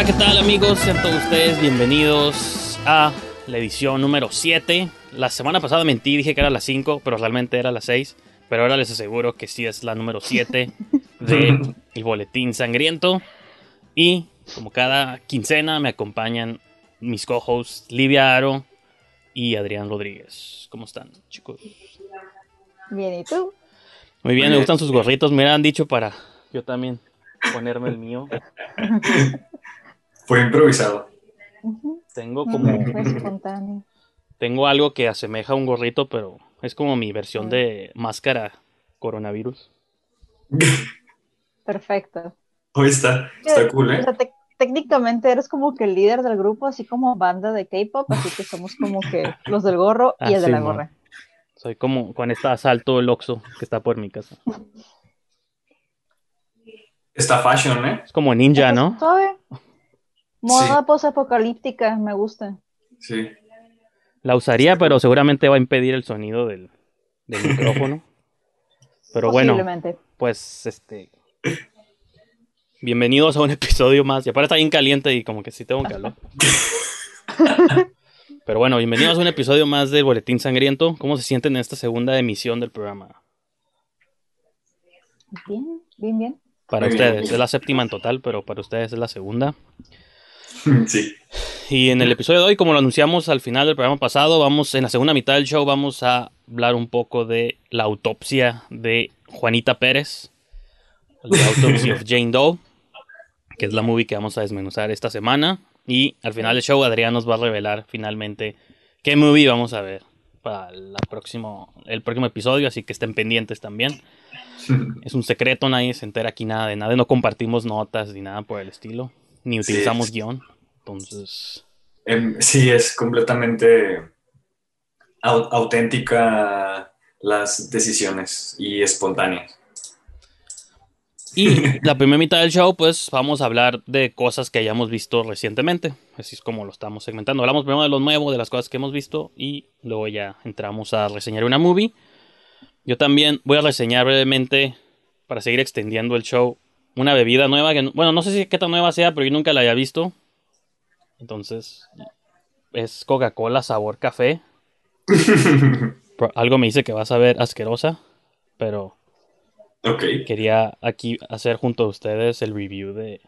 Hola, ¿qué tal amigos? Sean todos ustedes bienvenidos a la edición número 7. La semana pasada mentí, dije que era la 5, pero realmente era la 6. Pero ahora les aseguro que sí es la número 7 de El Boletín Sangriento. Y como cada quincena me acompañan mis co-hosts Livia Aro y Adrián Rodríguez. ¿Cómo están, chicos? Bien, ¿y tú? Muy bien, me gustan sus gorritos. Me han dicho para yo también ponerme el mío. Fue improvisado. Tengo como. Espontáneo. Tengo algo que asemeja a un gorrito, pero es como mi versión de máscara coronavirus. Perfecto. Hoy está, está cool, O ¿eh? sea, te- técnicamente eres como que el líder del grupo, así como banda de K-pop, así que somos como que los del gorro y Ah, el de la sí, gorra. Soy como con este asalto el Oxxo que está por mi casa. Está fashion, ¿eh? Es como ninja, ¿no? Suave. Moda posapocalíptica, me gusta. Sí. La usaría, pero seguramente va a impedir el sonido del, del micrófono. Pero bueno, pues este. Bienvenidos a un episodio más. Y aparte está bien caliente y como que sí tengo calor. Pero bueno, bienvenidos a un episodio más del Boletín Sangriento. ¿Cómo se sienten en esta segunda emisión del programa? Bien, bien, bien. Para Muy bien. ustedes, es la séptima en total, pero para ustedes es la segunda. Sí. Y en el episodio de hoy, como lo anunciamos al final del programa pasado, vamos en la segunda mitad del show vamos a hablar un poco de la autopsia de Juanita Pérez, The Autopsy of Jane Doe, que es la movie que vamos a desmenuzar esta semana. Y al final del show, Adrián nos va a revelar finalmente qué movie vamos a ver para la próximo, el próximo episodio, así que estén pendientes también. Es un secreto, nadie se entera aquí nada de nada, no compartimos notas ni nada por el estilo, ni Sí. utilizamos guion. Entonces, Em, sí, es completamente au- auténtica las decisiones y espontáneas. Y la primera mitad del show, pues vamos a hablar de cosas que hayamos visto recientemente. Así es como lo estamos segmentando. Hablamos primero de lo nuevo, de las cosas que hemos visto, y luego ya entramos a reseñar una movie. Yo también voy a reseñar brevemente, para seguir extendiendo el show, una bebida nueva que, bueno, no sé si qué tan nueva sea, pero yo nunca la había visto. Entonces, es Coca-Cola sabor café. Algo me dice que va a saber asquerosa, pero ok. quería aquí hacer junto a ustedes el review de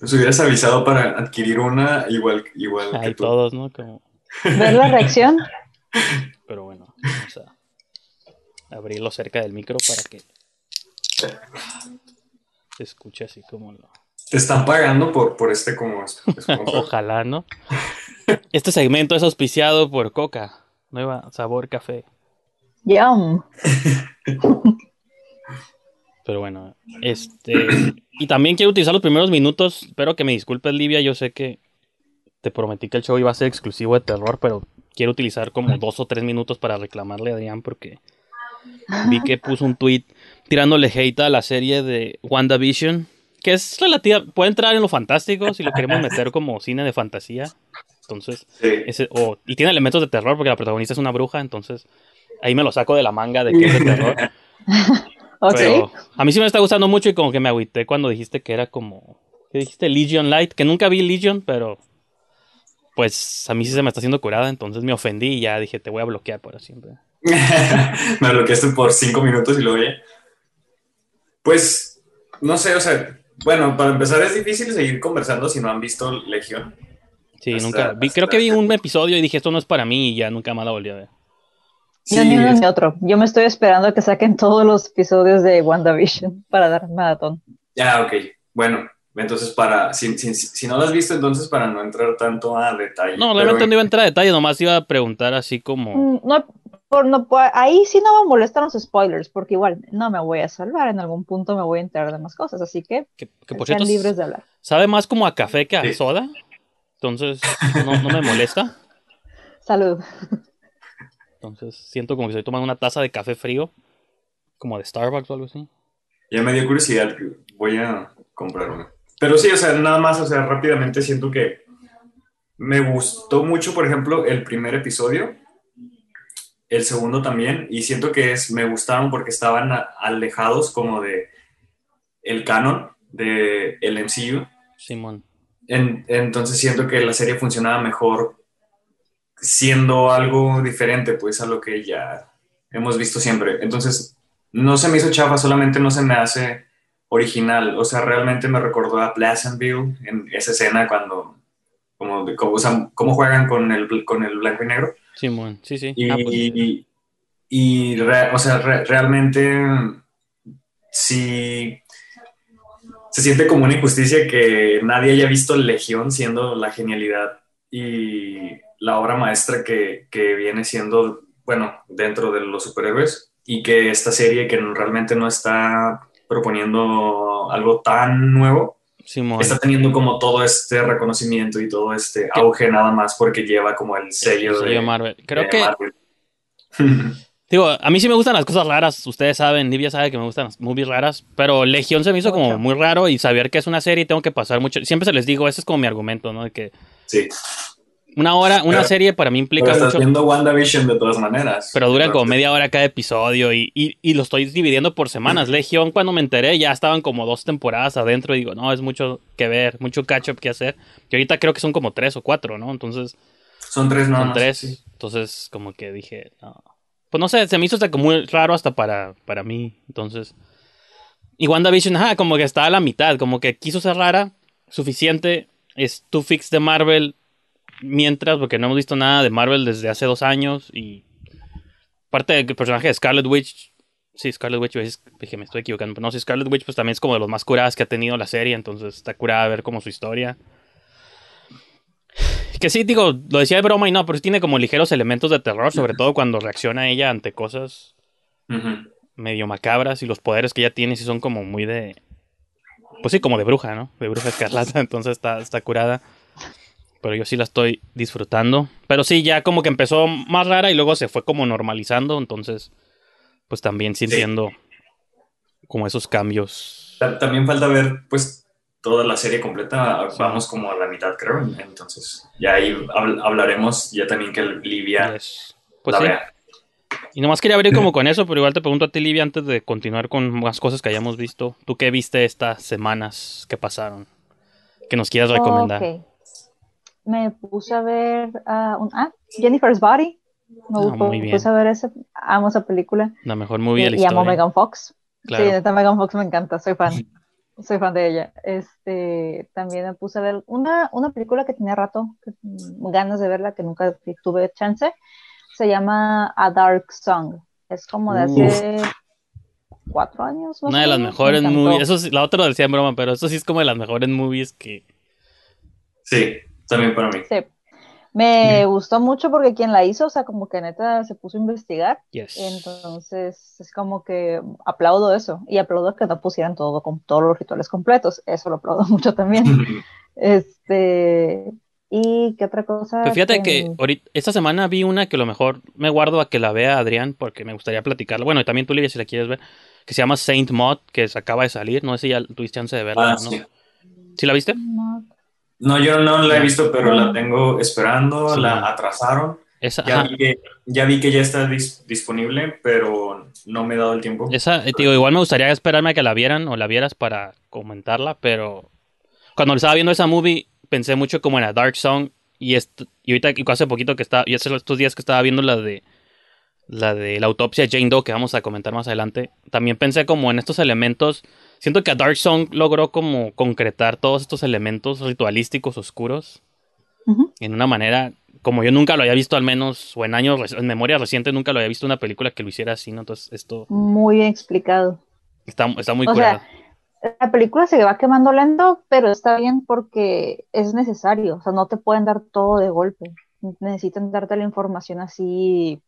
Nos hubieras avisado para adquirir una igual, igual que ahí tú. todos, ¿no? Como, ¿Ver la reacción? pero bueno, vamos a abrirlo cerca del micro para que se escuche así como lo. Te están pagando por, por este como es- sponsor. Ojalá, ¿no? Este segmento es auspiciado por Coca, nueva sabor café. Yum. Pero bueno, este. Y también quiero utilizar los primeros minutos. Espero que me disculpes, Livia. Yo sé que te prometí que el show iba a ser exclusivo de terror, pero quiero utilizar como dos o tres minutos para reclamarle a Adrián porque vi que puso un tweet tirándole hate a la serie de WandaVision, que es relativa. Puede entrar en lo fantástico si lo queremos meter como cine de fantasía. Entonces, Sí. ese, o- y tiene elementos de terror porque la protagonista es una bruja, entonces ahí me lo saco de la manga de que es de terror. Ok. Pero a mí sí me está gustando mucho y como que me agüité cuando dijiste que era como... ¿Qué dijiste? Legion Light, que nunca vi Legion, pero... Pues a mí sí se me está haciendo curada, entonces me ofendí y ya dije, te voy a bloquear para siempre. Me bloqueaste por cinco minutos y luego ya. Pues, no sé, o sea, bueno, para empezar es difícil seguir conversando si no han visto Legión. Sí, Hasta- nunca... Vi, hasta- creo que vi un episodio y dije, esto no es para mí y ya nunca más la volví a ver. Yo Sí, ni uno ni otro. Yo me estoy esperando a que saquen todos los episodios de WandaVision para dar maratón. Ya, ok. Bueno, entonces para, si, si, si no lo has visto, entonces para no entrar tanto a detalle. No, pero- realmente no iba a entrar a detalle, nomás iba a preguntar así como... Mm, No, por, no, por- ahí sí no me molestan los spoilers, porque igual no me voy a salvar. En algún punto me voy a enterar de más cosas, así que Que, que por sean cierto, libres de hablar. sabe más como a café que a Sí. soda. Entonces, no, no me molesta. Salud. Entonces, siento como que estoy tomando una taza de café frío. Como de Starbucks o algo así. Ya me dio curiosidad, voy a comprar una. Pero sí, o sea, nada más, o sea, rápidamente siento que me gustó mucho, por ejemplo, el primer episodio, el segundo también, y siento que es, me gustaron porque estaban a- alejados como de el canon de el MCU. Simón. En- entonces siento que la serie funcionaba mejor siendo algo diferente, pues, a lo que ya hemos visto siempre. Entonces, no se me hizo chafa, solamente no se me hace original. O sea, realmente me recordó a Pleasantville en esa escena cuando, como, de cómo, usan- cómo juegan con el, con el blanco y negro. Simón, sí, sí. Y, Ah, pues, y- y re- o sea, re- realmente sí se siente como una injusticia que nadie haya visto Legión siendo la genialidad y la obra maestra que, que viene siendo, bueno, dentro de los superhéroes y que esta serie que realmente no está proponiendo algo tan nuevo, Simón. está teniendo como todo este reconocimiento y todo este auge nada más porque lleva como el sello, Sello de, Marvel. Creo de que, Marvel. digo, a mí sí me gustan las cosas raras. Ustedes saben, Livia sabe que me gustan las movies raras. Pero Legión se me hizo como muy raro y saber que es una serie tengo que pasar mucho. Siempre se les digo, ese es como mi argumento, ¿no? De que sí. Una hora, una Pero- serie para mí Pero implica estás mucho. viendo WandaVision de todas maneras. Pero duran como media hora cada episodio y, y, y lo estoy dividiendo por semanas. Legión, cuando me enteré, ya estaban como dos temporadas adentro y digo, no, es mucho que ver, mucho catch-up que hacer. Y ahorita creo que son como tres o cuatro, ¿no? Entonces, Son tres nada son más, tres. sí. Entonces, como que dije, no. Pues no sé, se me hizo hasta como muy raro hasta para, para mí. Entonces. Y WandaVision, ajá, como que estaba a la mitad, como que quiso ser rara, suficiente. Es tu fix de Marvel. Mientras, porque no hemos visto nada de Marvel desde hace dos años. Y. Parte del personaje de Scarlet Witch. Sí, Scarlet Witch, es- dije, me estoy equivocando. Pero no, sí, Scarlet Witch, pues también es como de los más curadas que ha tenido la serie. Entonces está curada ver como su historia. Que sí, digo, lo decía de broma y no, pero sí tiene como ligeros elementos de terror, sobre todo cuando reacciona ella ante cosas medio macabras y los poderes que ella tiene sí son como muy de... Pues sí, como de bruja, ¿no? De bruja escarlata, entonces está, está curada. Pero yo sí la estoy disfrutando. Pero sí, ya como que empezó más rara y luego se fue como normalizando, entonces pues también Sí. entiendo como esos cambios. Ta- También falta ver, pues, toda la serie completa. Sí. Vamos como a la mitad, creo. Entonces, ya ahí habl- hablaremos. Ya también que Livia Yes. Pues la sí. vea. Y nomás quería abrir como con eso, pero igual te pregunto a ti, Livia, antes de continuar con más cosas que hayamos visto. ¿Tú qué viste estas semanas que pasaron? Que nos quieras recomendar. Ok. Me puse a ver ah, un- ah, Jennifer's Body. Me Ah, gustó, muy bien. puse a ver esa, amo esa película. La mejor movie de la y amo a historia. Megan Fox. Claro. Sí, neta Megan Fox me encanta, soy fan. Soy fan de ella. Este, también me puse a ver una, una película que tenía rato, que, mm, ganas de verla, que nunca tuve chance. Se llama A Dark Song. Es como de hace cuatro años. Una de las mejores Me movies. Eso sí, la otra lo decía en broma, pero eso sí es como de las mejores movies que. Sí, también para mí. Sí. Me gustó mucho porque quien la hizo, o sea, como que neta se puso a investigar. Yes. Entonces, es como que aplaudo eso. Y aplaudo que no pusieran todo con todos los rituales completos. Eso lo aplaudo mucho también. Este. ¿Y qué otra cosa? Pero fíjate que esta semana vi una que a lo mejor me guardo a que la vea Adrián porque me gustaría platicarla. Bueno, y también tú, Livia, si la quieres ver. Que se llama Saint Maud, que se acaba de salir. No sé si ya tuviste chance de verla. Ah, ¿no? sí. ¿Sí la viste? No, No, yo no la he visto, pero la tengo esperando. Sí. La atrasaron. Esa, Ya vi, que, ya vi que ya está dis- disponible, pero no me he dado el tiempo. Esa, eh, digo, igual me gustaría esperarme a que la vieran o la vieras para comentarla, pero cuando estaba viendo esa movie pensé mucho como en a Dark Song y, y ahorita y hace poquito que estaba, y hace estos días que estaba viendo la de la de la autopsia de Jane Doe que vamos a comentar más adelante, también pensé como en estos elementos, siento que a Dark Song logró como concretar todos estos elementos ritualísticos oscuros Ujú. en una manera como yo nunca lo había visto al menos o en años en memoria reciente nunca lo había visto una película que lo hiciera así, ¿no? Entonces esto Muy bien explicado. Está, está muy O curada. sea, la película se va quemando lento, pero está bien porque es necesario. O sea, no te pueden dar todo de golpe. Necesitan darte la información así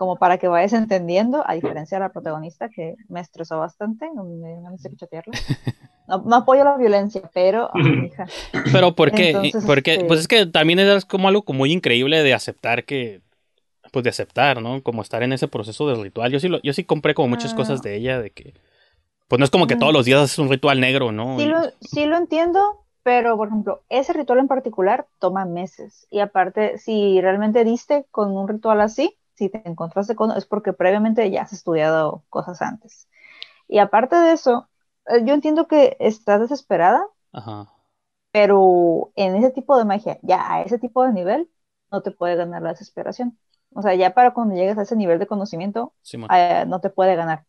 como para que vayas entendiendo, a diferencia de la protagonista que me estresó bastante, me ganas de chatearla. No, no apoyo la violencia, pero, ay, hija, Pero ¿por qué? Entonces, Porque, este- Pues es que también es como algo como muy increíble de aceptar que, pues de aceptar, ¿no? Como estar en ese proceso del ritual. Yo sí, lo, yo sí compré como muchas Ah. cosas de ella, de que, pues no es como que todos los días es un ritual negro, ¿no? sí lo, sí lo entiendo, pero por ejemplo, ese ritual en particular toma meses. Y aparte, si realmente diste con un ritual así, si te encontraste con, es porque previamente ya has estudiado cosas antes. Y aparte de eso, eh, yo entiendo que estás desesperada, Ajá. pero en ese tipo de magia, ya a ese tipo de nivel, no te puede ganar la desesperación. O sea, ya para cuando llegues a ese nivel de conocimiento, eh, no te puede ganar.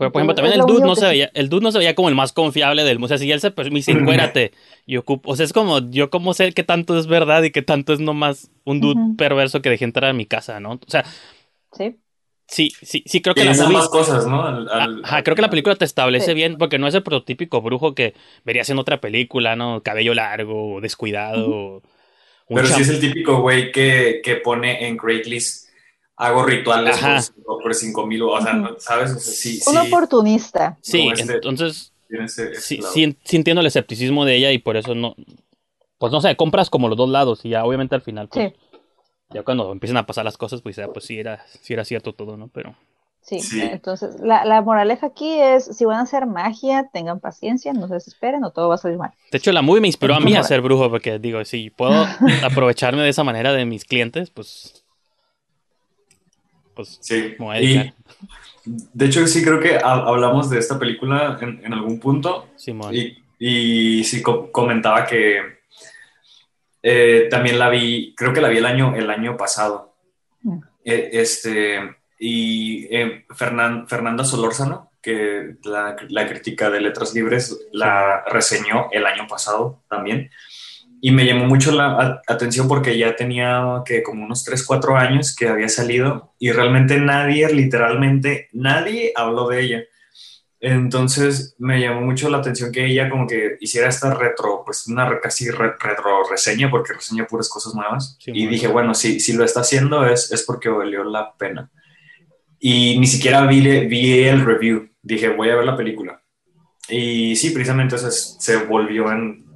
Pero por ejemplo, también el dude, no se veía, el dude no se veía como el más confiable del mundo. O sea, si él se me dice, encuérate, y ocupo. O sea, es como, yo como sé que tanto es verdad y que tanto es nomás un dude perverso que dejé entrar a mi casa, ¿no? O sea. Sí. Sí, sí, sí, creo que la más cosas, ¿no? Ajá, creo que la película te establece bien, porque no es el prototípico brujo que verías en otra película, ¿no? Cabello largo, descuidado. Pero sí es el típico güey que, que pone en Craigslist hago rituales por, cinco mil, o sea, ¿sabes? sí, Un oportunista. Sí, este entonces sí, sí, entiendo el escepticismo de ella y por eso no, pues no sé, compras como los dos lados y ya obviamente al final, pues, ya cuando empiezan a pasar las cosas, pues ya, pues sí era, sí era cierto todo, ¿no? Pero... Sí, entonces la, la, moraleja aquí es, si van a hacer magia, tengan paciencia, no se desesperen o todo va a salir mal. De hecho, la movie me inspiró a mí a ser brujo, porque digo, si puedo aprovecharme de esa manera de mis clientes, pues pues, sí. de hecho, sí creo que hablamos de esta película en, algún punto. y, y, sí comentaba que eh, también la vi, creo que la vi el año, el año pasado. Mm. E, este, y eh, Fernanda Solórzano, que la, la, crítica de Letras Libres, la reseñó el año pasado también y me llamó mucho la atención porque ya tenía que como unos 3, 4 años que había salido y realmente nadie, literalmente nadie habló de ella. Entonces me llamó mucho la atención que ella como que hiciera esta retro, pues una casi retro reseña porque reseña puras cosas nuevas. y dije, bueno, si, si lo está haciendo es, es porque valió la pena. Y ni siquiera vi, vi el review. Dije, voy a ver la película. Y sí, precisamente se volvió en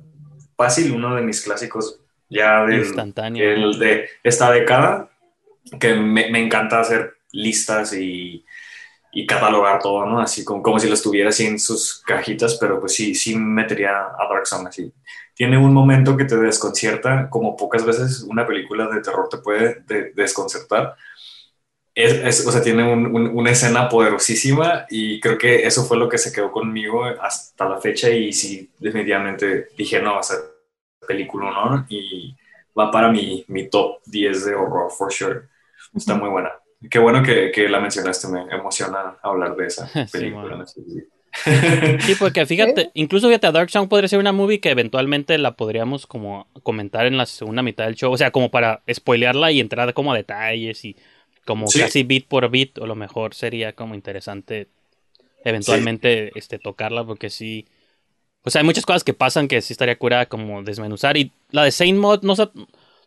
fácil uno de mis clásicos ya de esta década, que me, encanta hacer listas y, catalogar todo, ¿no? Así como, como si lo estuviera así en sus cajitas, pero pues sí, sí metería a Dark así. Tiene un momento que te desconcierta, como pocas veces una película de terror te puede desconcertar. Es, o sea, tiene una escena poderosísima y creo que eso fue lo que se quedó conmigo hasta la fecha y sí, definitivamente dije, no, va a ser película, ¿no? Y va para mi, mi top 10 de horror, for sure. Está muy buena. Qué bueno que, que, la mencionaste, me emociona hablar de esa película. Sí, porque fíjate, incluso fíjate, Dark Sound podría ser una movie que eventualmente la podríamos como comentar en la segunda mitad del show, o sea, como para spoilearla y entrar como a detalles y como casi beat por beat, o lo mejor sería como interesante eventualmente este tocarla porque sí o sea, hay muchas cosas que pasan que sí estaría curada como desmenuzar. Y la de Saint Mod no,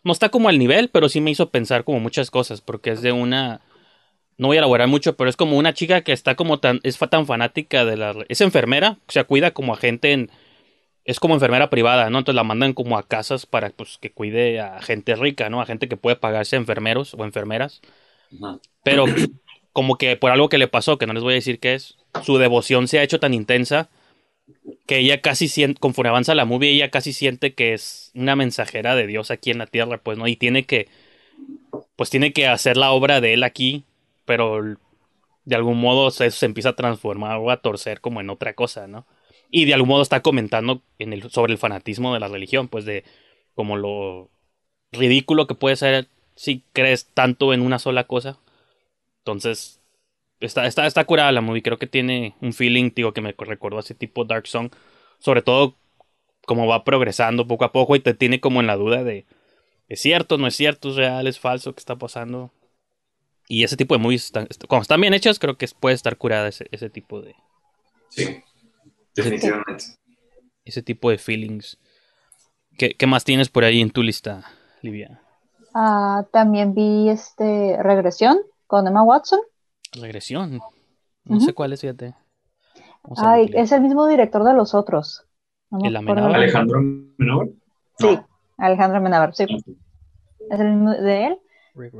no está como al nivel, pero sí me hizo pensar como muchas cosas, porque es de una... No voy a elaborar mucho, pero es como una chica que está como tan... Es tan fanática de la... Es enfermera, o sea, cuida como a gente en... Es como enfermera privada, ¿no? Entonces la mandan como a casas para pues, que cuide a gente rica, ¿no? A gente que puede pagarse enfermeros o enfermeras. Pero como que por algo que le pasó, que no les voy a decir qué es, su devoción se ha hecho tan intensa que ella casi siente, conforme avanza la movie, ella casi siente que es una mensajera de Dios aquí en la tierra, pues, ¿no? Y tiene que, pues tiene que hacer la obra de él aquí, pero de algún modo se empieza a transformar o a torcer como en otra cosa, ¿no? Y de algún modo está comentando en sobre el fanatismo de la religión, pues de como lo ridículo que puede ser si crees tanto en una sola cosa. Entonces, Está, está, está curada la movie. Creo que tiene un feeling, digo, que me recordó a ese tipo Dark Song. Sobre todo como va progresando poco a poco y te tiene como en la duda de ¿es cierto, no es cierto, es real, es falso, qué está pasando? Y ese tipo de movies, están, cuando están bien hechas, creo que puede estar curada ese, ese tipo de... Sí, definitivamente. Ese, tipo de feelings. ¿Qué, ¿Qué, más tienes por ahí en tu lista, Livia? Ah, también vi este Regresión con Emma Watson. Regresión. No sé cuál es, fíjate. Ay, es el mismo director de los otros. ¿El Alejandro Menabar? Sí, Alejandro Menabar, sí. Es el mismo de él.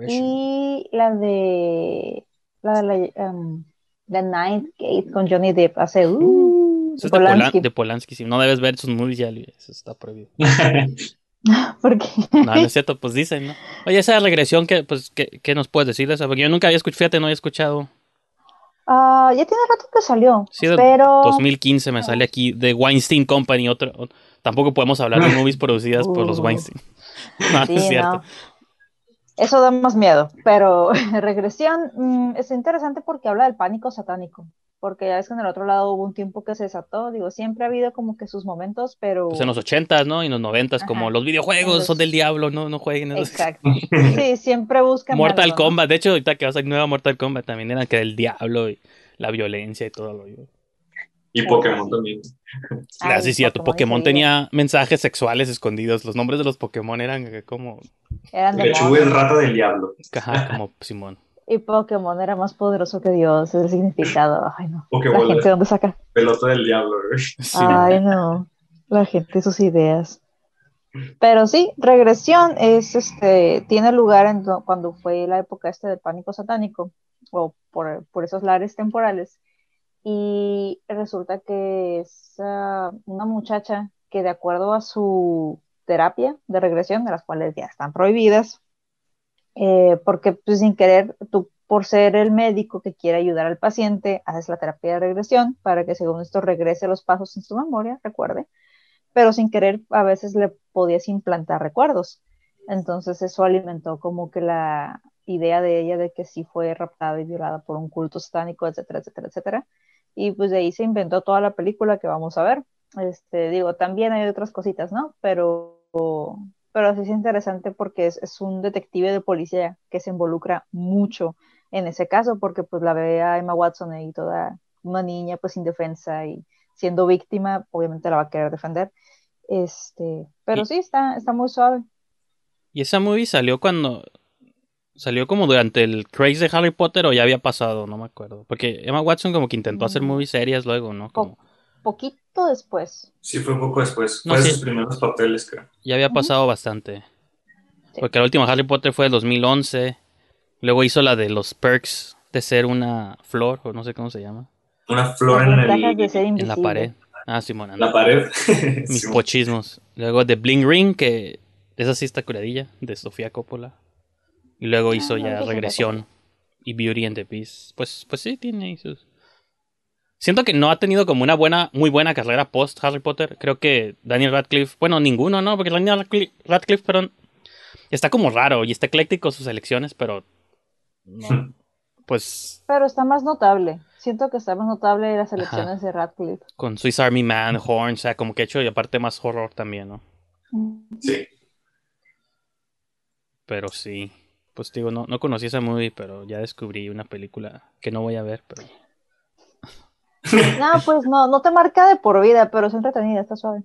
Y la de la de la, um, The Ninth Gate con Johnny Depp hace uh, Eso es de Polanski. de Polanski, si no debes ver sus movies ya, eso está prohibido. ¿Por qué? No, no es cierto, pues dicen, ¿no? Oye, esa regresión, ¿qué, pues, ¿qué, nos puedes decir de esa? Porque yo nunca había escuchado, fíjate, no había escuchado. Ah, ya tiene rato que salió, sí, pero... 2015 me sale aquí, de Weinstein Company, otro, tampoco podemos hablar de movies producidas por los Uh. Weinstein. No, Sí, es cierto. no. Eso da más miedo, pero regresión mm, es interesante porque habla del pánico satánico, porque ya ves que en el otro lado hubo un tiempo que se desató, digo, siempre ha habido como que sus momentos, pero... Pues en los 80s, ¿no? Y en los 90s, como los videojuegos los- son del diablo, no, no jueguen esos. Exacto. Sí, siempre buscan Mortal algo, ¿no? Kombat, de hecho, ahorita que va a salir nueva Mortal Kombat también era que el diablo y la violencia y todo lo Y Pokémon también. Ah, Ay, sí, cierto. Pokémon enseguida. tenía mensajes sexuales escondidos. Los nombres de los Pokémon eran como, Eran demonios. rata del diablo. ajá, como Simón. Y Pokémon era más poderoso que Dios, es el significado. Ay, no. La Pokémon gente, es ¿dónde saca? pelota del diablo, güey. Sí. Ay, no. La gente y sus ideas. Pero sí, regresión es este, tiene lugar en cuando fue la época este del pánico satánico, o por, por esos lares temporales. Y resulta que es ah, una muchacha que de acuerdo a su terapia de regresión, de las cuales ya están prohibidas, eh, porque pues, sin querer, tú por ser el médico que quiere ayudar al paciente, haces la terapia de regresión para que según esto regrese los pasos en su memoria, recuerde, pero sin querer a veces le podías implantar recuerdos. Entonces eso alimentó como que la idea de ella de que sí fue raptada y violada por un culto satánico, etcétera, etcétera, etcétera. Y pues de ahí se inventó toda la película que vamos a ver. Este, digo, también hay otras cositas, ¿no? Pero, pero sí es interesante porque es, es un detective de policía que se involucra mucho en ese caso porque pues la ve a Emma Watson ahí toda una niña pues indefensa y siendo víctima, obviamente la va a querer defender. Este, pero Y- sí, está, está muy suave. ¿Y esa movie salió cuando... Salió como durante el craze de Harry Potter o ya había pasado? No me acuerdo. Porque Emma Watson como que intentó hacer Mm. movies serias luego, ¿no? Como... Poquito después. Sí, fue un poco después. No, fue de sí. sus primeros papeles, creo. Ya había pasado bastante. Sí. Porque la última Harry Potter fue del 2011. Luego hizo la de los perks de ser una flor, o no sé cómo se llama. Una flor en, ventajas el- de ser En invisible. la pared. Ah, Simón. la pared. Mis Sí, pochismos. Luego de Bling Ring, que esa sí está curadilla, de Sofía Coppola. Y luego hizo no, ya sí Regresión y Beauty and the Beast. Pues, pues sí, tiene ahí sus... Siento que no ha tenido como una buena, muy buena carrera post Harry Potter. Creo que Daniel Radcliffe, bueno, ninguno, ¿no? Porque Daniel Radcliffe, Radcliffe, perdón, está como raro y está ecléctico sus elecciones, pero no, pues Pero está más notable. Siento que está más notable las elecciones de Radcliffe. con Swiss Army Man, Horn, o sea, como que ha hecho y aparte más horror también, ¿no? Sí. Pero sí. Pues digo, no, no conocí esa movie, pero ya descubrí una película que no voy a ver, pero... No, pues no, no te marca de por vida, pero es entretenida, está suave.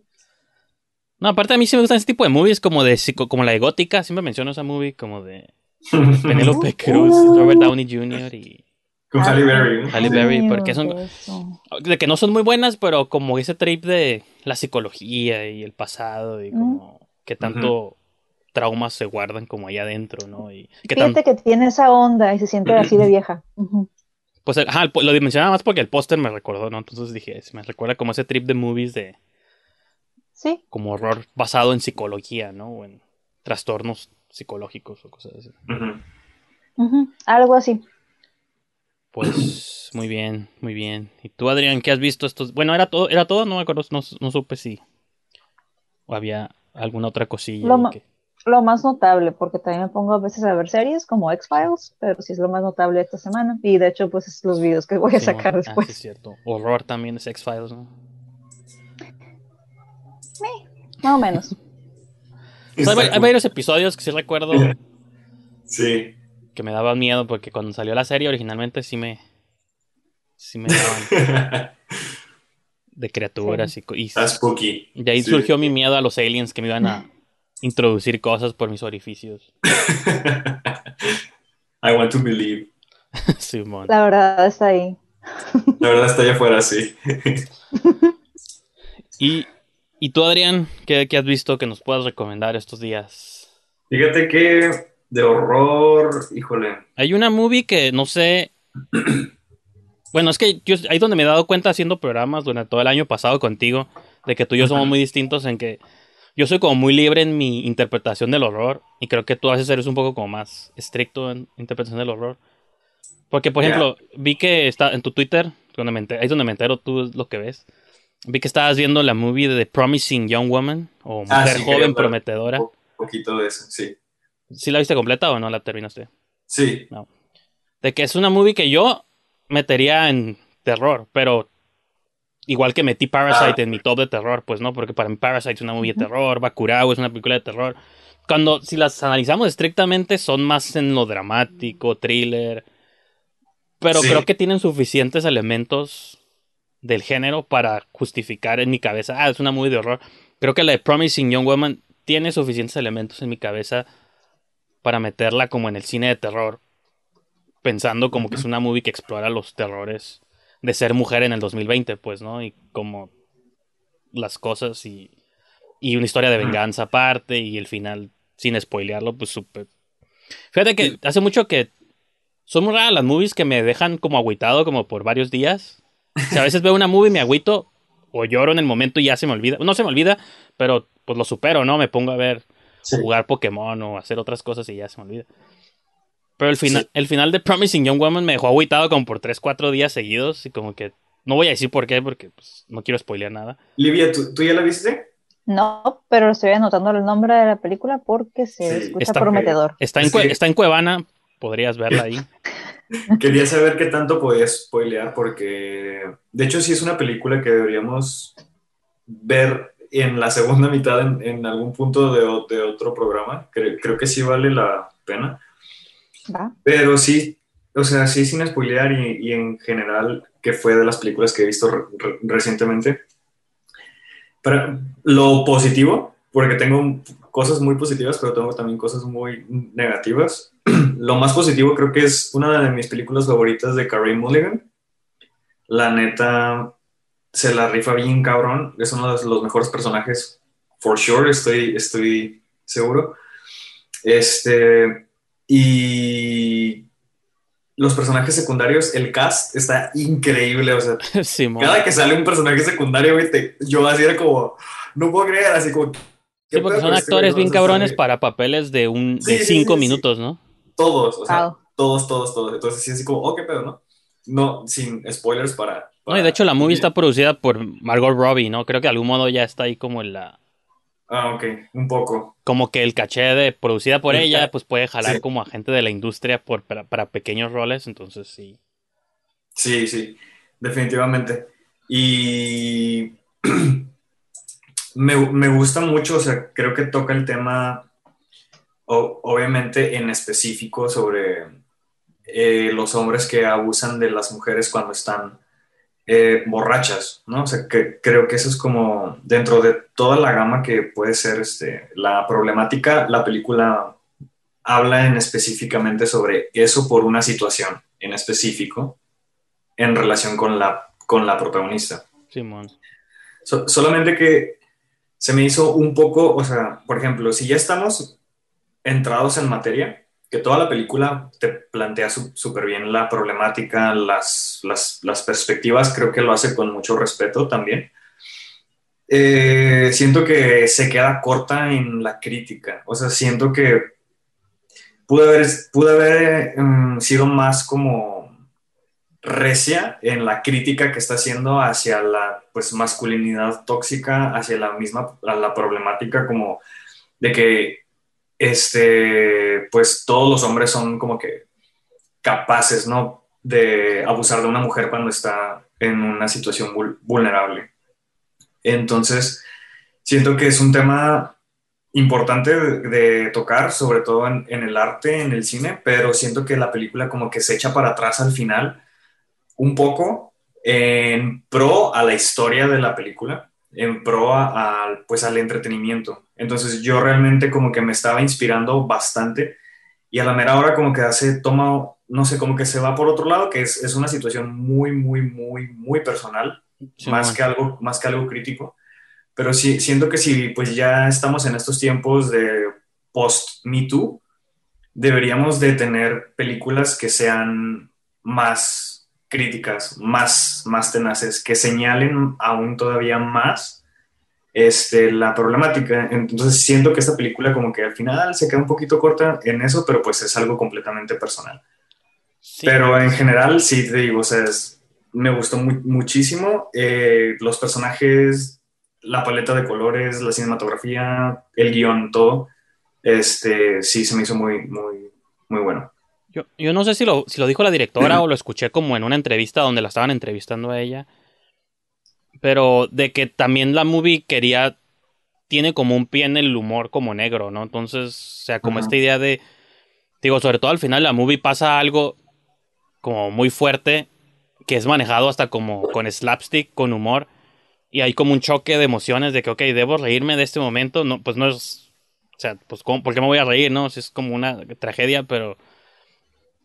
No, aparte a mí sí me gustan ese tipo de movies como de psico- como la de Gótica, siempre menciono esa movie como de Penélope Cruz, Uh. Robert Downey Jr. y Con Halle Berry. Halle Berry, porque son eso. de que no son muy buenas, pero como ese trip de la psicología y el pasado y como que tanto traumas se guardan como ahí adentro, ¿no? Y que tan- Fíjate que tiene esa onda y se siente así de vieja. Ujú. Pues el- ajá, el lo mencionaba más porque el póster me recordó, ¿no? Entonces dije, me recuerda como ese trip de movies de Sí, como horror basado en psicología, ¿no? O en trastornos psicológicos o cosas así. Ujú. ujú, algo así. Pues muy bien, muy bien. ¿Y tú, Adrián, qué has visto estos? Bueno, era todo, era todo, no me acuerdo, no, no supe si o había alguna otra cosilla. Lo que- Lo más notable, porque también me pongo a veces a ver series como X-Files, pero sí es lo más notable esta semana. Y de hecho, pues es los videos que voy a Sí, sacar ah, sí, después. es cierto. Horror también es X-Files, ¿no? Más o menos. O sea, hay, cool. varios episodios que sí recuerdo Sí. que me daban miedo porque cuando salió la serie originalmente sí me sí me daban de criaturas y y, Está spooky. de ahí Sí. surgió mi miedo a los aliens que me iban a introducir cosas por mis orificios. I want to believe. Simón. La verdad está ahí. La verdad está allá afuera, sí. Y, y tú, Adrián, ¿qué, qué has visto que nos puedas recomendar estos días? Fíjate que de horror, híjole. Hay una movie que no sé. Bueno, es que yo ahí es donde me he dado cuenta haciendo programas durante todo el año pasado contigo, de que tú y yo somos muy distintos en que yo soy como muy libre en mi interpretación del horror y creo que tú a veces eres un poco como más estricto en interpretación del horror. Porque, por ejemplo, vi que está en tu Twitter, donde me enter- ahí es donde me entero tú lo que ves, Vi que estabas viendo la movie de The Promising Young Woman o Ah, Mujer sí, Joven Prometedora. Un poquito de eso, sí. ¿Sí la viste completa o no la terminaste? Sí, De que es una movie que yo metería en terror, pero igual que metí Parasite Ah. en mi top de terror, pues no, porque para mí Parasite es una movie de terror, Bakurao es una película de terror. Cuando, si las analizamos estrictamente, son más en lo dramático, thriller. Pero Sí. creo que tienen suficientes elementos del género para justificar en mi cabeza, ah, es una movie de horror. Creo que la de Promising Young Woman tiene suficientes elementos en mi cabeza para meterla como en el cine de terror, pensando como que es una movie que explora los terrores de ser mujer en el 2020, pues, ¿no? Y como las cosas y, y una historia de venganza aparte y el final, sin spoilearlo, pues súper... Fíjate que hace mucho que son muy raras las movies que me dejan como agüitado como por varios días. O sea, a veces veo una movie y me agüito o lloro en el momento y ya se me olvida. No se me olvida, pero pues lo supero, ¿no? Me pongo a ver sí. jugar Pokémon o hacer otras cosas y ya se me olvida. Pero el final, el final de Promising Young Woman me dejó agüitado como por 3, 4 días seguidos y como que no voy a decir por qué porque pues, no quiero spoilear nada. Livia, ¿tú, tú ya la viste? No, pero estoy anotando el nombre de la película porque se Sí, escucha está- prometedor. Está en, está en Cuevana, podrías verla ahí. Quería saber qué tanto podías spoilear porque, de hecho, sí es una película que deberíamos ver en la segunda mitad en, en algún punto de, de otro programa. Cre- creo que sí vale la pena. ¿Va? Pero sí, o sea, sí sin spoilear y, y en general, que fue de las películas que he visto re- re- recientemente. Pero lo positivo, porque tengo cosas muy positivas, pero tengo también cosas muy negativas. Lo más positivo creo que es una de mis películas favoritas de Carey Mulligan. La neta se la rifa bien cabrón. Es uno de los mejores personajes, for sure, estoy, estoy seguro. Este, y los personajes secundarios, el cast está increíble. O sea, cada que sale un personaje secundario, güey, te- yo así era como, no puedo creer, así como. Sí, porque son actores bien cabrones para papeles de un Sí, de sí, cinco sí, sí. minutos, ¿no? Todos, o sea, todos, todos, todos. Entonces, sí, así como, oh, qué pedo, ¿no? No, sin spoilers para. No, y de hecho la movie está producida por Margot Robbie, ¿no? Creo que de algún modo ya está ahí como en la Ah, ok, un poco. como que el caché de producida por El ella, pues puede jalar sí. como a gente de la industria por, para, para pequeños roles, entonces sí. Sí, sí, definitivamente. Y me, me gusta mucho, o sea, creo que toca el tema, o- obviamente en específico, sobre eh, los hombres que abusan de las mujeres cuando están eh, borrachas, ¿no? O sea, que creo que eso es como dentro de toda la gama que puede ser este, la problemática, la película habla en específicamente sobre eso por una situación en específico en relación con la, con la protagonista. Simón. So- solamente que se me hizo un poco, o sea, por ejemplo, si ya estamos entrados en materia, que toda la película te plantea súper bien la problemática, las, las, las perspectivas, creo que lo hace con mucho respeto también. Eh, siento que se queda corta en la crítica, o sea, siento que pudo haber, pudo haber mm, sido más como recia en la crítica que está haciendo hacia la pues masculinidad tóxica, hacia la misma la problemática como de que este pues todos los hombres son como que capaces, ¿no? de abusar de una mujer cuando está en una situación vul- vulnerable. Entonces, siento que es un tema importante de, de tocar, sobre todo en, en el arte, en el cine, pero siento que la película como que se echa para atrás al final un poco en pro a la historia de la película, en pro a, a, pues al entretenimiento. Entonces yo realmente como que me estaba inspirando bastante y a la mera hora como que hace, toma, no sé, como que se va por otro lado, que es, es una situación muy, muy, muy, muy personal, más que, algo, más que algo crítico. Pero sí, siento que si pues ya estamos en estos tiempos de post-Me Too, deberíamos de tener películas que sean más críticas, más, más tenaces, que señalen aún todavía más este, la problemática. Entonces siento que esta película como que al final se queda un poquito corta en eso, pero pues es algo completamente personal. Sí. Pero en general sí te digo, o sea, es me gustó muchísimo. Eh, los personajes, la paleta de colores, la cinematografía, el guion, todo. Este, sí, se me hizo muy, muy, muy bueno. Yo, yo no sé si lo, si lo dijo la directora o lo escuché como en una entrevista donde la estaban entrevistando a ella. Pero de que también la movie quería. Tiene como un pie en el humor como negro, ¿no? Entonces, o sea, como esta idea de. Digo, sobre todo al final la movie pasa algo como muy fuerte que es manejado hasta como con slapstick, con humor. Y hay como un choque de emociones de que, ok, debo reírme de este momento. No, pues no es. O sea, pues, ¿por qué me voy a reír, no? Es como una tragedia, pero.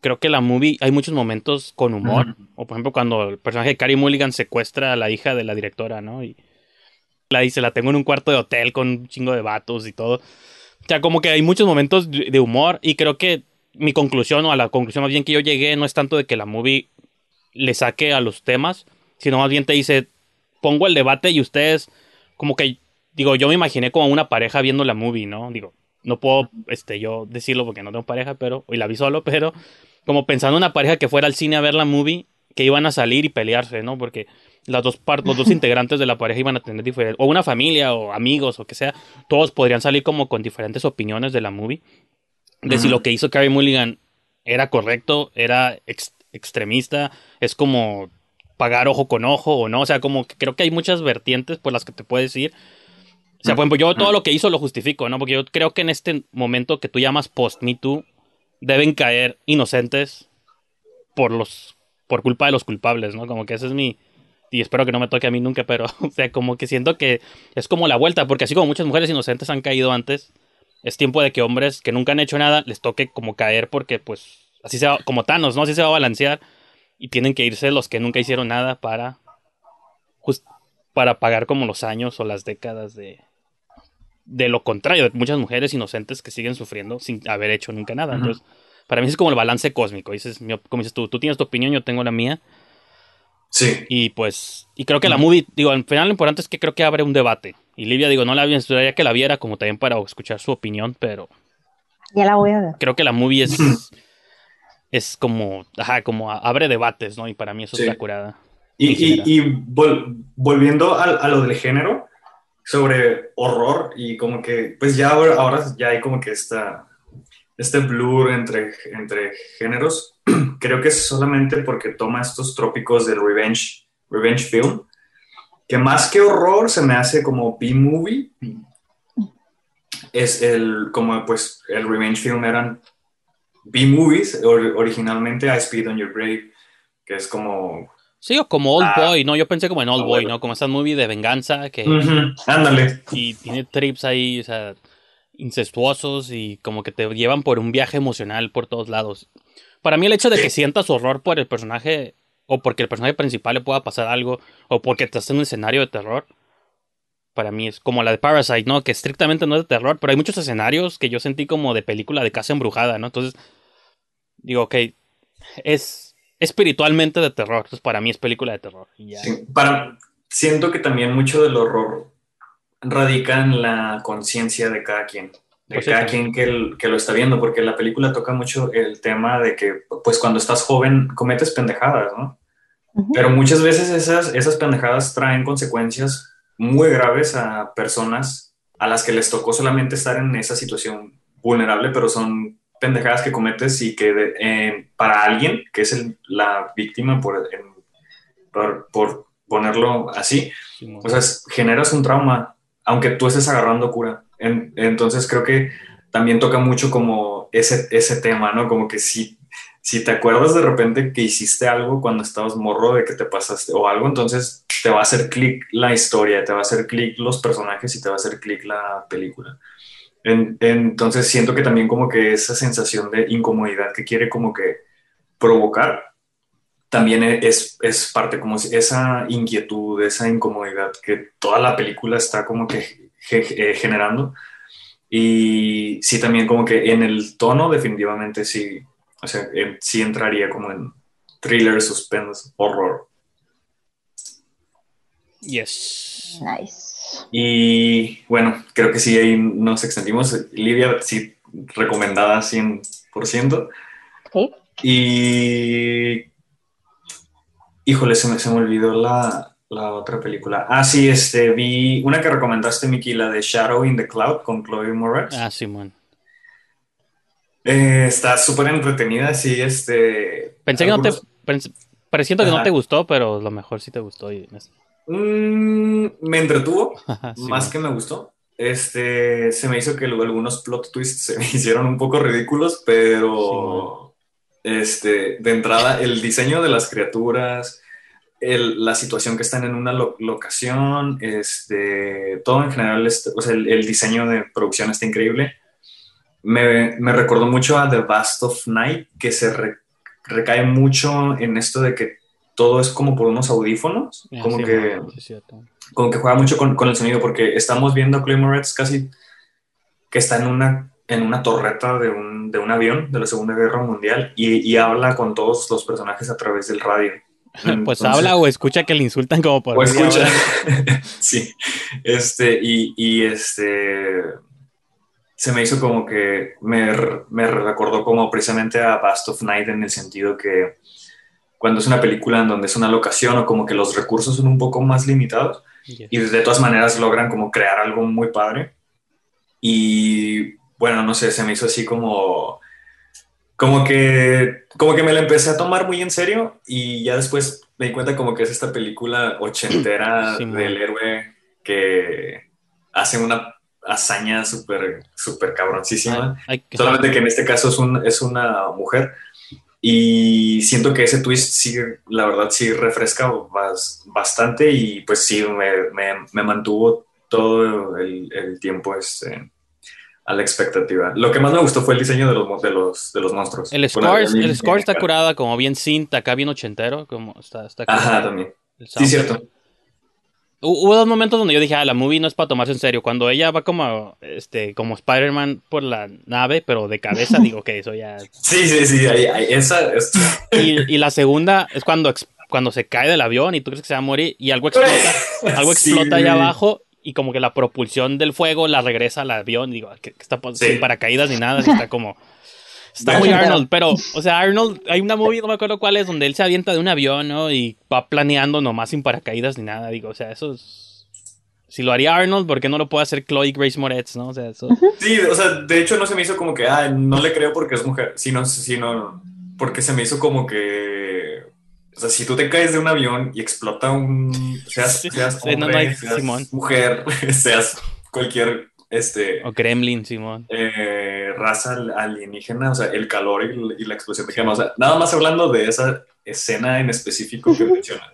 Creo que la movie hay muchos momentos con humor. O por ejemplo, cuando el personaje de Carrie Mulligan secuestra a la hija de la directora, ¿no? Y la dice, la tengo en un cuarto de hotel con un chingo de vatos y todo. O sea, como que hay muchos momentos de humor. Y creo que mi conclusión, o a la conclusión más bien que yo llegué, no es tanto de que la movie le saque a los temas, sino más bien te dice, pongo el debate y ustedes, como que, digo, yo me imaginé como una pareja viendo la movie, ¿no? Digo, no puedo, este, yo decirlo porque no tengo pareja, pero, hoy la vi solo, pero como pensando en una pareja que fuera al cine a ver la movie, que iban a salir y pelearse, ¿no? Porque las dos los dos integrantes de la pareja iban a tener diferentes, o una familia, o amigos, o que sea, todos podrían salir como con diferentes opiniones de la movie, de si lo que hizo Carrie Mulligan era correcto, era extremista, es como pagar ojo con ojo o no, o sea, como que creo que hay muchas vertientes por las que te puedes ir. O sea, por ejemplo, yo todo lo que hizo lo justifico, ¿no? Porque yo creo que en este momento que tú llamas post-Me Too, deben caer inocentes por los por culpa de los culpables, ¿no? Como que ese es mi y espero que no me toque a mí nunca, pero o sea, como que siento que es como la vuelta, porque así como muchas mujeres inocentes han caído antes, es tiempo de que hombres que nunca han hecho nada les toque como caer porque pues así se va, como Thanos, ¿no? Así se va a balancear y tienen que irse los que nunca hicieron nada para para pagar como los años o las décadas de de lo contrario, de muchas mujeres inocentes que siguen sufriendo sin haber hecho nunca nada. Entonces, para mí es como el balance cósmico. Dices, como dices tú, tú tienes tu opinión, yo tengo la mía. Sí. Y pues, y creo que la movie, digo, al final lo importante es que creo que abre un debate. Y Livia, digo, no la vi, estudiaría que la viera como también para escuchar su opinión, pero. Ya la voy a ver. Creo que la movie es es como, ajá, como abre debates, ¿no? Y para mí eso es la curada. Y, volviendo a, lo del género, sobre horror y como que, pues ya ahora, ya hay como que esta, este blur entre, entre géneros, creo que es solamente porque toma estos trópicos del revenge, revenge film, que más que horror se me hace como B-movie. Es el, como pues el revenge film eran B-movies, originalmente I Speed on Your Grave, que es como... Sí, o como Old ah. Boy, ¿no? Yo pensé como en Old ah, Boy, ¿no? Como esta movie de venganza que... Ándale. Y tiene trips ahí, o sea, incestuosos y como que te llevan por un viaje emocional por todos lados. Para mí el hecho de que sientas horror por el personaje o porque el personaje principal le pueda pasar algo o porque estás en un escenario de terror, para mí es como la de Parasite, ¿no? Que estrictamente no es de terror, pero hay muchos escenarios que yo sentí como de película de casa embrujada, ¿no? Entonces, digo, ok, es espiritualmente de terror, entonces para mí es película de terror. Sí, para, siento que también mucho del horror radica en la conciencia de cada quien, de pues cada quien que, que, lo está viendo, porque la película toca mucho el tema de que, pues cuando estás joven, cometes pendejadas, ¿no? Pero muchas veces esas, esas pendejadas traen consecuencias muy graves a personas a las que les tocó solamente estar en esa situación vulnerable, pero son pendejadas que cometes y que eh, para alguien que es la víctima, por, por, ponerlo así, o sea, generas un trauma, aunque tú estés agarrando cura. entonces creo que también toca mucho como ese, ese tema, ¿no? Como que si si te acuerdas de repente que hiciste algo cuando estabas morro de que te pasaste o algo, entonces te va a hacer clic la historia, te va a hacer clic los personajes y te va a hacer clic la película. Entonces siento que también como que esa sensación de incomodidad que quiere como que provocar, también es, es parte como esa inquietud, esa incomodidad que toda la película está como que eh, generando. Y sí, también como que en el tono definitivamente sí, o sea, sí entraría como en thriller, suspense, horror. Yes. Nice. Y bueno, creo que sí, ahí nos extendimos. Lidia, sí, recomendada 100%. Okay. Y, Híjole, se me, se me olvidó la, la otra película. Ah, sí, este, vi una que recomendaste, Miki, la de Shadow in the Cloud con Chloe Moretz. Ah, Simón. Eh, está súper entretenida, sí, este... Pensé que no te... pens- Presiento que no te gustó, pero a lo mejor sí te gustó. Y... Mm, me entretuvo, Sí, más que me gustó. Este, se me hizo que luego algunos plot twists se me hicieron un poco ridículos, pero este, de entrada el diseño de las criaturas, el- la situación que están en una lo- locación, este, todo en general, este, o sea, el, el diseño de producción está increíble. Me, me recordó mucho a The Vast of Night, que se re- recae mucho en esto de que todo es como por unos audífonos, Ah, como sí, que como que juega mucho con, con el sonido, porque estamos viendo a Chloe Moretz casi que está en una, en una torreta de un, de un avión de la Segunda Guerra Mundial y, y habla con todos los personajes a través del radio. Pues habla o escucha que le insultan como por o escucha. sí. Este, y, y este. Se me hizo como que me, me recordó como precisamente a Bast of Night en el sentido que cuando es una película en donde es una locación o como que los recursos son un poco más limitados y de todas maneras logran como crear algo muy padre. Y bueno, no sé, se me hizo así como como que como que me la empecé a tomar muy en serio y ya después me di cuenta como que es esta película ochentera Sí, del héroe que hace una hazaña súper súper cabroncísima. Solamente que en este caso es, un, es una mujer. Y siento que ese twist sí, la verdad, sí refresca bas- bastante y pues sí, me, me- me mantuvo todo el, el tiempo este, a la expectativa. Lo que más me gustó fue el diseño de los, de los, de los monstruos. El score, el score está curada, como bien synth, acá bien ochentero, como está, está Ajá, también. Sí, cierto. Hu- Hubo dos momentos donde yo dije, ah, la movie no es para tomarse en serio. Cuando ella va como, este, como Spider-Man por la nave, pero de cabeza, digo que eso ya. Sí, sí, sí, ahí- ahí- esa es... Y, y la segunda es cuando, cuando se cae del avión y tú crees que se va a morir y algo explota, algo Sí, explota allá güey. abajo y como que la propulsión del fuego la regresa al avión. Digo, que, que está Sí. sin paracaídas ni nada, así está como. Está muy Arnold, pero, o sea, Arnold, hay una movie, no me acuerdo cuál es, donde él se avienta de un avión, ¿no? Y va planeando nomás sin paracaídas ni nada. Digo, o sea, eso es. Si lo haría Arnold, ¿por qué no lo puede hacer Chloe Grace Moretz, no? O sea, eso. Sí, o sea, de hecho no se me hizo como que, ah, no le creo porque es mujer, sino, sino porque se me hizo como que, o sea, si tú te caes de un avión y explota un, seas, seas sí, no, hombre, no hay- seas Simón. mujer, seas cualquier, este, O Gremlin, Simón. eh, raza alienígena, o sea, el calor y, y la explosión de quema, o sea, nada más hablando de esa escena en específico que mencionas.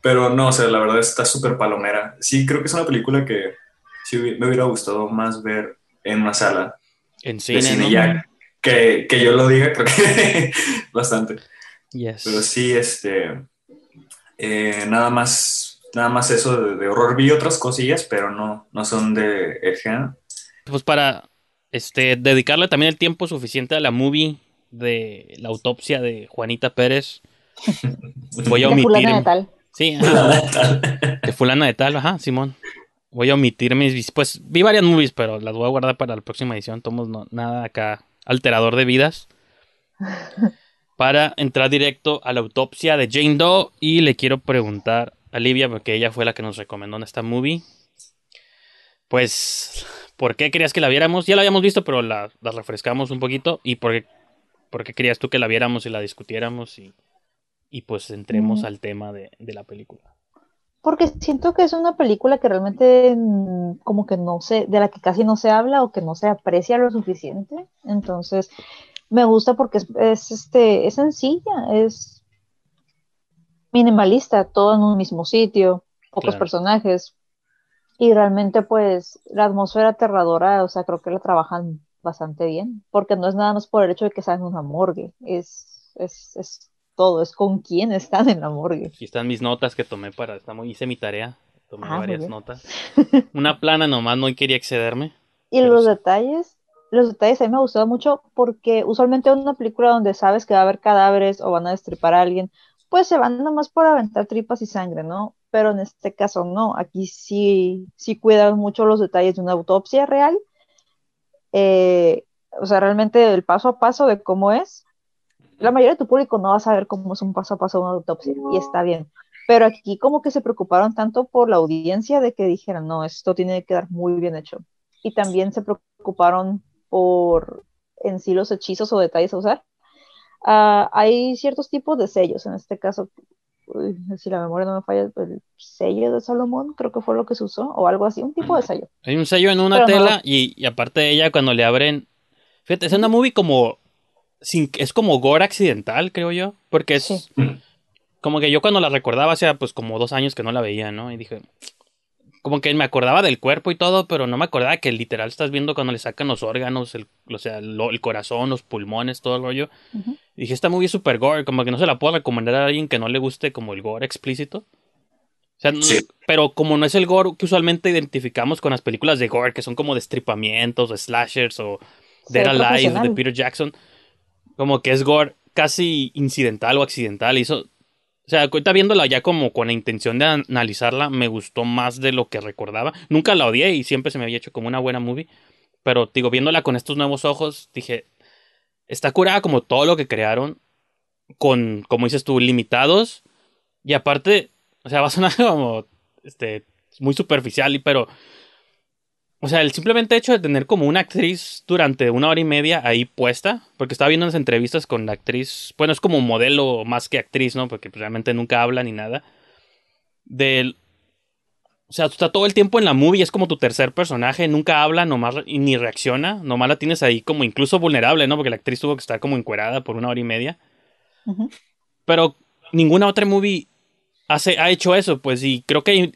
Pero no, o sea, la verdad está súper palomera. Sí, creo que es una película que sí me hubiera gustado más ver en una sala En de cine, cine ¿no? ya. Que, que yo lo diga, creo que bastante. Yes. Pero sí, este, eh, nada más, nada más eso de, de horror. Vi otras cosillas, pero no, no son de EGA. Pues para este dedicarle también el tiempo suficiente a la movie de la autopsia de Juanita Pérez. Voy a De omitir. fulana de tal. Sí, ajá, de fulana de tal, ajá, Simón. Voy a omitir mis pues vi varias movies, pero las voy a guardar para la próxima edición. Tomos no, nada acá alterador de vidas. Para entrar directo a la autopsia de Jane Doe y le quiero preguntar a Livia porque ella fue la que nos recomendó en esta movie. Pues, ¿por qué querías que la viéramos? Ya la habíamos visto, pero la, la refrescamos un poquito. ¿Y por qué, por qué querías tú que la viéramos y la discutiéramos? Y, y pues entremos Mm. al tema de, de la película. Porque siento que es una película que realmente mm, como que no se, de la que casi no se habla o que no se aprecia lo suficiente. Entonces, me gusta porque es, es, este, es sencilla, es minimalista, todo en un mismo sitio, pocos Claro. personajes. Y realmente, pues, la atmósfera aterradora, o sea, creo que la trabajan bastante bien, porque no es nada más por el hecho de que están en una morgue, es, es, es todo, es con quién están en la morgue. Aquí están mis notas que tomé para. esta muy- hice mi tarea. Tomé Ah, varias notas. Una plana nomás, no quería excederme. Y los sí. detalles, los detalles a mí me gustó mucho porque usualmente en una película donde sabes que va a haber cadáveres o van a destripar a alguien, pues se van nomás por aventar tripas y sangre, ¿no? Pero en este caso no, aquí sí, sí cuidan mucho los detalles de una autopsia real. Eh, o sea, realmente el paso a paso de cómo es. la mayoría de tu público no va a saber cómo es un paso a paso una autopsia y está bien. Pero aquí como que se preocuparon tanto por la audiencia de que dijeran, no, esto tiene que quedar muy bien hecho. Y también se preocuparon por en sí los hechizos o detalles a usar. Uh, hay ciertos tipos de sellos, en este caso, si la memoria no me falla, el sello de Salomón creo que fue lo que se usó, o algo así, un tipo de sello. Hay un sello en una Pero tela no... y, y, aparte de ella cuando le abren, fíjate, es una movie como, sin, es como gore accidental, creo yo, porque es... Sí. Como que yo cuando la recordaba, hacía pues como dos años que no la veía, ¿no? Y dije, como que me acordaba del cuerpo y todo, pero no me acordaba que literal estás viendo cuando le sacan los órganos, el, o sea, lo, el corazón, los pulmones, todo el rollo. Uh -huh. Dije, esta movie es super gore, como que no se la puedo recomendar a alguien que no le guste como el gore explícito. O sea, sí. no, pero como no es el gore que usualmente identificamos con las películas de gore, que son como destripamientos, o slashers, o Dead Alive de Peter Jackson, como que es gore casi incidental o accidental, y eso o sea, ahorita viéndola ya como con la intención de analizarla, me gustó más de lo que recordaba. Nunca la odié y siempre se me había hecho como una buena movie. Pero, digo, viéndola con estos nuevos ojos, dije, está curada como todo lo que crearon, con, como dices tú, limitados. Y aparte, o sea, va a sonar como, este, muy superficial, pero o sea, el simplemente hecho de tener como una actriz durante una hora y media ahí puesta, porque estaba viendo unas entrevistas con la actriz, bueno, es como modelo más que actriz, ¿no? Porque pues, realmente nunca habla ni nada. Del. O sea, tú está todo el tiempo en la movie, es como tu tercer personaje, nunca habla, nomás y ni reacciona, nomás la tienes ahí como incluso vulnerable, ¿no? Porque la actriz tuvo que estar como encuerada por una hora y media. Uh -huh. Pero ninguna otra movie hace, ha hecho eso, pues, y creo que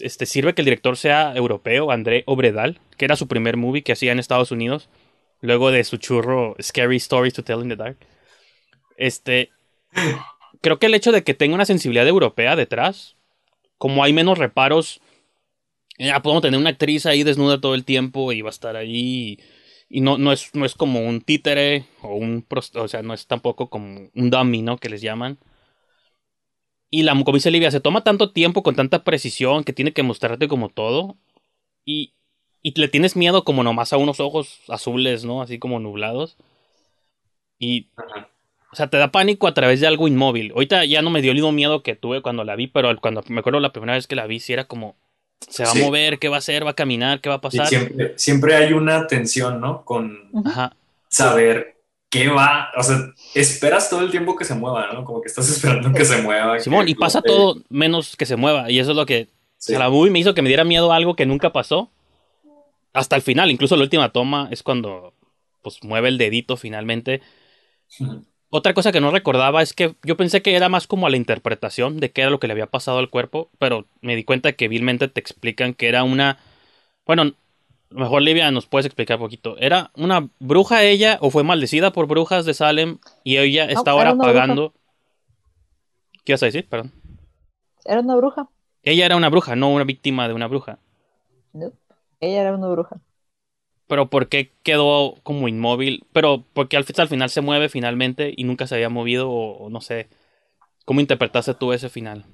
este, sirve que el director sea europeo, André Obredal, que era su primer movie que hacía en Estados Unidos, luego de su churro Scary Stories to Tell in the Dark. Este, creo que el hecho de que tenga una sensibilidad europea detrás, como hay menos reparos, ya podemos tener una actriz ahí desnuda todo el tiempo y va a estar ahí. Y, y no, no, es, no es como un títere o un. O sea, no es tampoco como un dummy, ¿no? Que les llaman. Y la, dice Livia, se toma tanto tiempo con tanta precisión que tiene que mostrarte como todo. Y, y le tienes miedo como nomás a unos ojos azules, ¿no? Así como nublados. Y. O sea, te da pánico a través de algo inmóvil. Ahorita ya no me dio el mismo miedo que tuve cuando la vi, pero cuando me acuerdo la primera vez que la vi, sí era como. Se va sí. a mover, ¿qué va a hacer? ¿Va a caminar? ¿Qué va a pasar? Siempre, siempre, hay una tensión, ¿no? Con Ajá. saber qué va, o sea, esperas todo el tiempo que se mueva, ¿no? Como que estás esperando que se mueva. Simón, y pasa todo menos que se mueva, y eso es lo que sí. o sea, la movie me hizo que me diera miedo a algo que nunca pasó. Hasta el final, incluso la última toma es cuando pues mueve el dedito finalmente. Otra cosa que no recordaba es que yo pensé que era más como a la interpretación de qué era lo que le había pasado al cuerpo, pero me di cuenta que vilmente te explican que era una... Bueno, mejor Livia nos puedes explicar un poquito. ¿Era una bruja ella o fue maldecida por brujas de Salem y ella está no, ahora pagando? Bruja. ¿Qué ibas a decir? Perdón. Era una bruja. Ella era una bruja, no una víctima de una bruja. No, ella era una bruja. Pero ¿por qué quedó como inmóvil? Pero porque al, al final se mueve finalmente y nunca se había movido o, o no sé. ¿Cómo interpretaste tú ese final?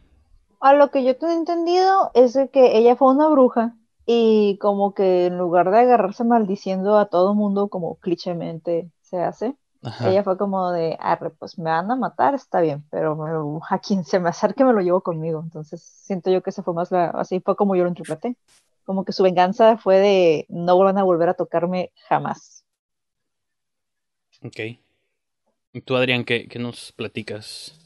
A lo que yo te he entendido es que ella fue una bruja y como que en lugar de agarrarse maldiciendo a todo mundo como clichémente se hace, Ajá. ella fue como de, arre, pues me van a matar, está bien, pero me, a quien se me acerque me lo llevo conmigo. Entonces siento yo que esa fue más la, así fue como yo lo interpreté. Como que su venganza fue de no van a volver a tocarme jamás. Ok. ¿Y tú, Adrián, qué, qué nos platicas?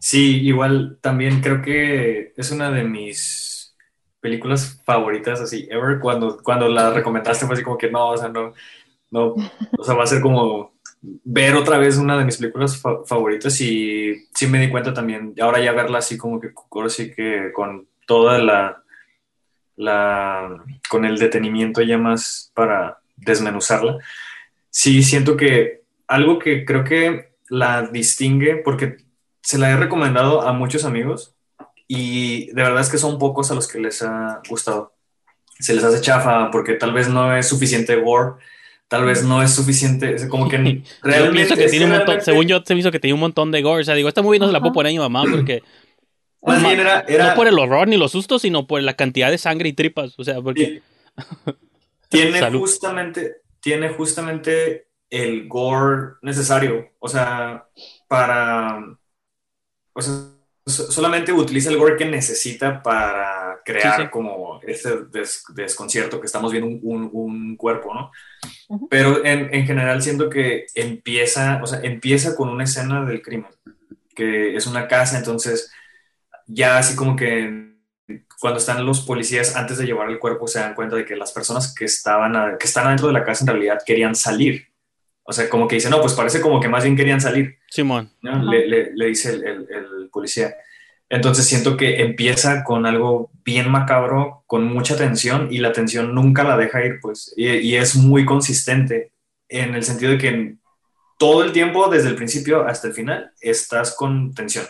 Sí, igual también creo que es una de mis películas favoritas así ever. Cuando, cuando la recomendaste fue así como que no, o sea, no, no, o sea, va a ser como ver otra vez una de mis películas fa favoritas y sí me di cuenta también, ahora ya verla así como que, ahora sí que con toda la, la, con el detenimiento ya más para desmenuzarla, sí siento que algo que creo que la distingue, porque se la he recomendado a muchos amigos, y de verdad es que son pocos a los que les ha gustado. Se les hace chafa porque tal vez no es suficiente gore, tal vez no es suficiente, como que realmente... yo que tiene un montón, según yo se me hizo que tenía un montón de gore, o sea, digo, esta movie no se la puedo poner a mi mamá porque... Más bien era, era, No por el horror ni los sustos, sino por la cantidad de sangre y tripas, o sea, porque... tiene Salud. justamente, tiene justamente el gore necesario. O sea, para. O sea, solamente utiliza el gore que necesita para crear como ese desconcierto que estamos viendo un, cuerpo, ¿no? Pero en, en, general siento que empieza, o sea, empieza con una escena del crimen, que es una casa, entonces ya así como que cuando están los policías antes de llevar el cuerpo se dan cuenta de que las personas que estaban que están dentro de la casa en realidad querían salir. O sea, como que dice, no, pues parece como que más bien querían salir. Simón. Le, le, dice el, el, policía. Entonces siento que empieza con algo bien macabro, con mucha tensión y la tensión nunca la deja ir, pues. Y, y es muy consistente en el sentido de que todo el tiempo, desde el principio hasta el final, estás con tensión.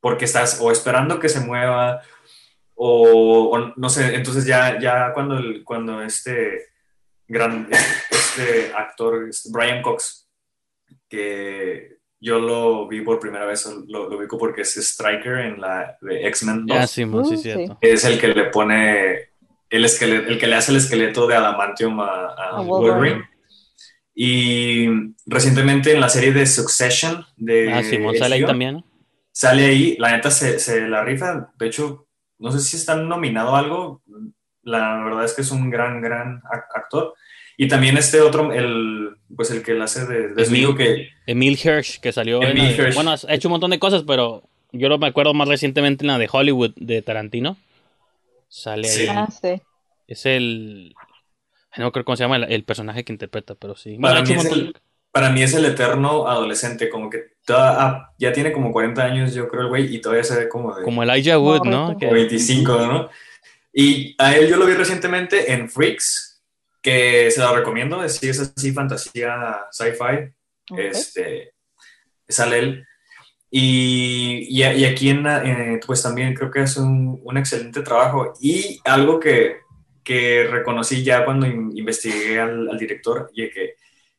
Porque estás o esperando que se mueva o, no sé, entonces ya, ya cuando, el, cuando este gran este actor, este Brian Cox, que yo lo vi por primera vez, lo, lo ubico porque es Striker en la de X-Men 2. Ah, sí, sí, cierto. Es el que le pone el, esqueleto, el que le hace el esqueleto de adamantium a, Wolverine. Y recientemente en la serie de Succession de... Ah, Simón sale ahí también. Sale ahí, la neta se, se la rifa, de hecho no sé si están nominado a algo. La verdad es que es un gran, gran actor. Y también este otro, el, pues el que la hace de, Emil, que... Emil Hirsch, que salió en Bueno, ha hecho un montón de cosas, pero yo lo me acuerdo más recientemente en la de Hollywood de Tarantino. Sale ahí. Ah, sí. Es el... No creo cómo se llama el, personaje que interpreta, pero sí. Para, mí es el, para mí es el eterno adolescente, como que ah, ya tiene como 40 años, yo creo, el güey, y todavía se ve como de... Como Elijah Wood, ¿no? 25, ¿no? Y a él yo lo vi recientemente en Freaks, que se lo recomiendo, es, es así fantasía sci-fi, este, sale él. Y, y, aquí en, eh, pues también creo que es un, un excelente trabajo. Y algo que, que reconocí ya cuando investigué al, al director, y que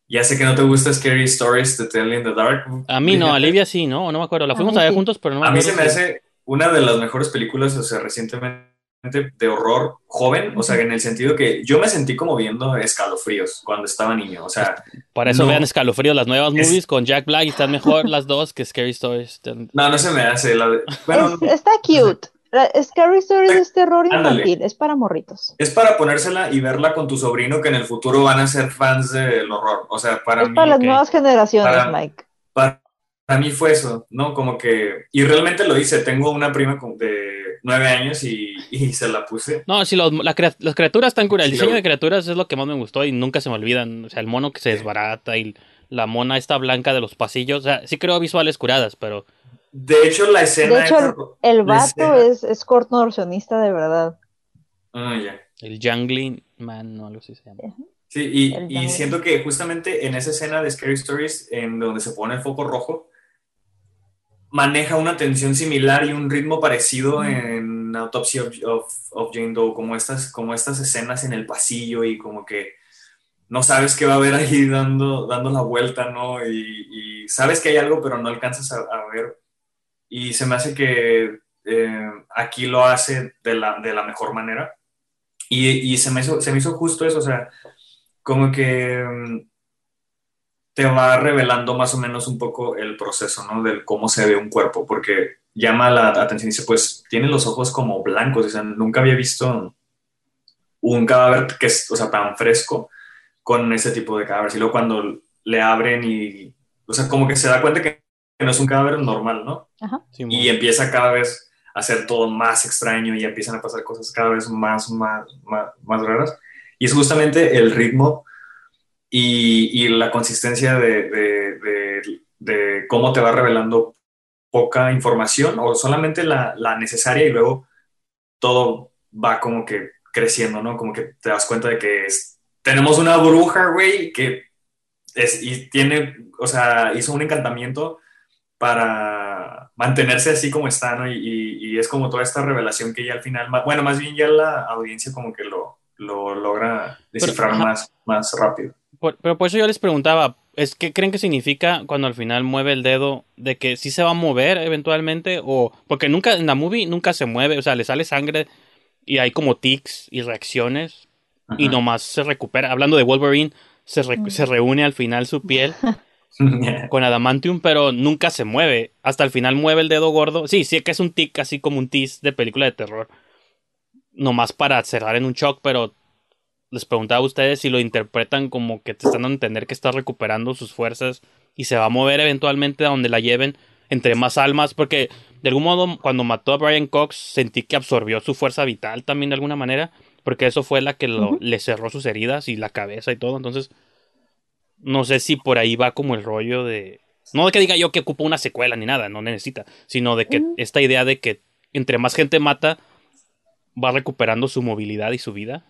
ya sé que no te gusta Scary Stories to Tell in the Dark. A mí no, a Livia sí, ¿no? No me acuerdo. La fuimos a, ver juntos, pero no me A mí se me hace una de las mejores películas, o sea, recientemente de horror joven, o sea, en el sentido que yo me sentí como viendo escalofríos cuando estaba niño, o sea... Para eso vean escalofríos, las nuevas movies con Jack Black y están mejor las dos que Scary Stories. No, no se me hace. La está cute. Scary Stories es terror infantil, es para morritos. Es para ponérsela y verla con tu sobrino que en el futuro van a ser fans del horror. O sea, para es Para las nuevas generaciones, Mike. Para, mí fue eso, ¿no? Como que. Y realmente lo hice. Tengo una prima de nueve años y, se la puse. No, sí, las criaturas están curadas. El diseño de criaturas es lo que más me gustó y nunca se me olvidan. O sea, el mono que se desbarata y la mona esta blanca de los pasillos. O sea, sí creo visuales curadas, pero de hecho, la escena. De hecho, el, vato es, es cortonorcionista de verdad. Ah, ya. El Jungling Man, no, algo así se llama. Sí, y, siento que justamente en esa escena de Scary Stories, en donde se pone el foco rojo, maneja una tensión similar y un ritmo parecido en Autopsy of, of, Jane Doe, como estas, como estas escenas en el pasillo y como que no sabes qué va a haber ahí dando, dando la vuelta, ¿no? Y, sabes que hay algo, pero no alcanzas a ver y se me hace que eh, aquí lo hace de la, de la mejor manera. Y, y, se, me hizo, se me hizo justo eso, o sea, como que mm, te va revelando más o menos un poco el proceso, ¿no? De cómo se ve un cuerpo, porque llama la atención y dice, pues tiene los ojos como blancos, o sea, nunca había visto un cadáver que es, o sea, tan fresco con ese tipo de cadáveres. Y luego cuando le abren y, o sea, como que se da cuenta que no es un cadáver normal, ¿no? y empieza cada vez a ser todo más extraño y empiezan a pasar cosas cada vez más, más, más, raras. Y es justamente el ritmo y, la consistencia de, de, cómo te va revelando poca información o solamente la, la, necesaria y luego todo va como que creciendo, ¿no? Como que te das cuenta de que tenemos una bruja, güey, que es, y tiene, o sea, hizo un encantamiento para mantenerse así como está, ¿no? Y, es como toda esta revelación que ya al final, bueno, más bien ya la audiencia como que lo, lo logra descifrar más, más rápido. Pero por eso yo les preguntaba, ¿es qué creen que significa cuando al final mueve el dedo de que sí se va a mover eventualmente? O porque nunca, en la movie nunca se mueve, o sea, le sale sangre y hay como tics y reacciones y nomás se recupera. Hablando de Wolverine, se, se reúne al final su piel con adamantium, pero nunca se mueve. Hasta el final mueve el dedo gordo. Sí, sí que es un tic, así como un tease de película de terror. Nomás para cerrar en un shock, pero les preguntaba a ustedes si lo interpretan como que te están dando a entender que está recuperando sus fuerzas y se va a mover eventualmente a donde la lleven entre más almas, porque de algún modo cuando mató a Brian Cox sentí que absorbió su fuerza vital también de alguna manera, porque eso fue la que le cerró sus heridas y la cabeza y todo, entonces no sé si por ahí va como el rollo de... No de que diga yo que ocupa una secuela ni nada, no necesita, sino de que esta idea de que entre más gente mata, va recuperando su movilidad y su vida.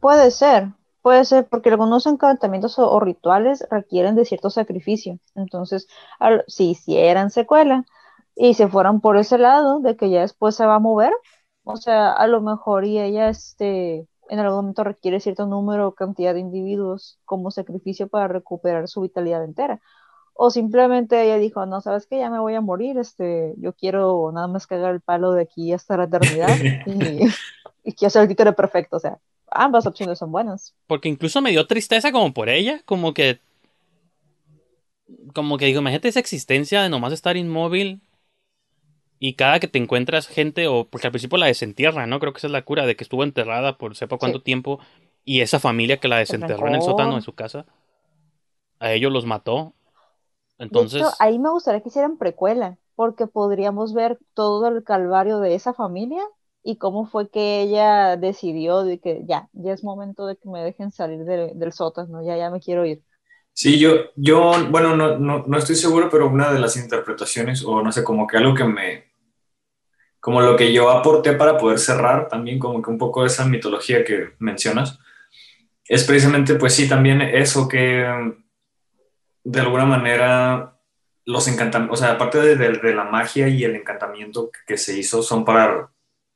Puede ser, puede ser, porque algunos encantamientos o, rituales requieren de cierto sacrificio. Entonces, si hicieran secuela y se fueran por ese lado, de que ya después se va a mover, o sea, a lo mejor y ella este, en algún momento requiere cierto número o cantidad de individuos como sacrificio para recuperar su vitalidad entera. O simplemente ella dijo, no, sabes que ya me voy a morir, este, yo quiero nada más cagar el palo de aquí hasta la eternidad y, y quiero ser el títere perfecto, o sea, ambas opciones son buenas. Porque incluso me dio tristeza como por ella, como que como que digo, imagínate esa existencia de nomás estar inmóvil y cada que te encuentras gente, o porque al principio la desentierra, ¿no? Creo que esa es la cura, de que estuvo enterrada por sepa cuánto tiempo, y esa familia que la desenterró en el sótano de su casa, a ellos los mató. Entonces. ahí me gustaría que hicieran precuela, porque podríamos ver todo el calvario de esa familia y cómo fue que ella decidió de que ya, ya es momento de que me dejen salir del sótano, ya, ya me quiero ir. Sí, yo, yo bueno, no, no, no, estoy seguro, pero una de las interpretaciones, o no sé, como que algo que me, como lo que yo aporté para poder cerrar también como que un poco esa mitología que mencionas, es precisamente pues sí también eso que de alguna manera los encantamientos, o sea, aparte de, de, la magia y el encantamiento que se hizo son para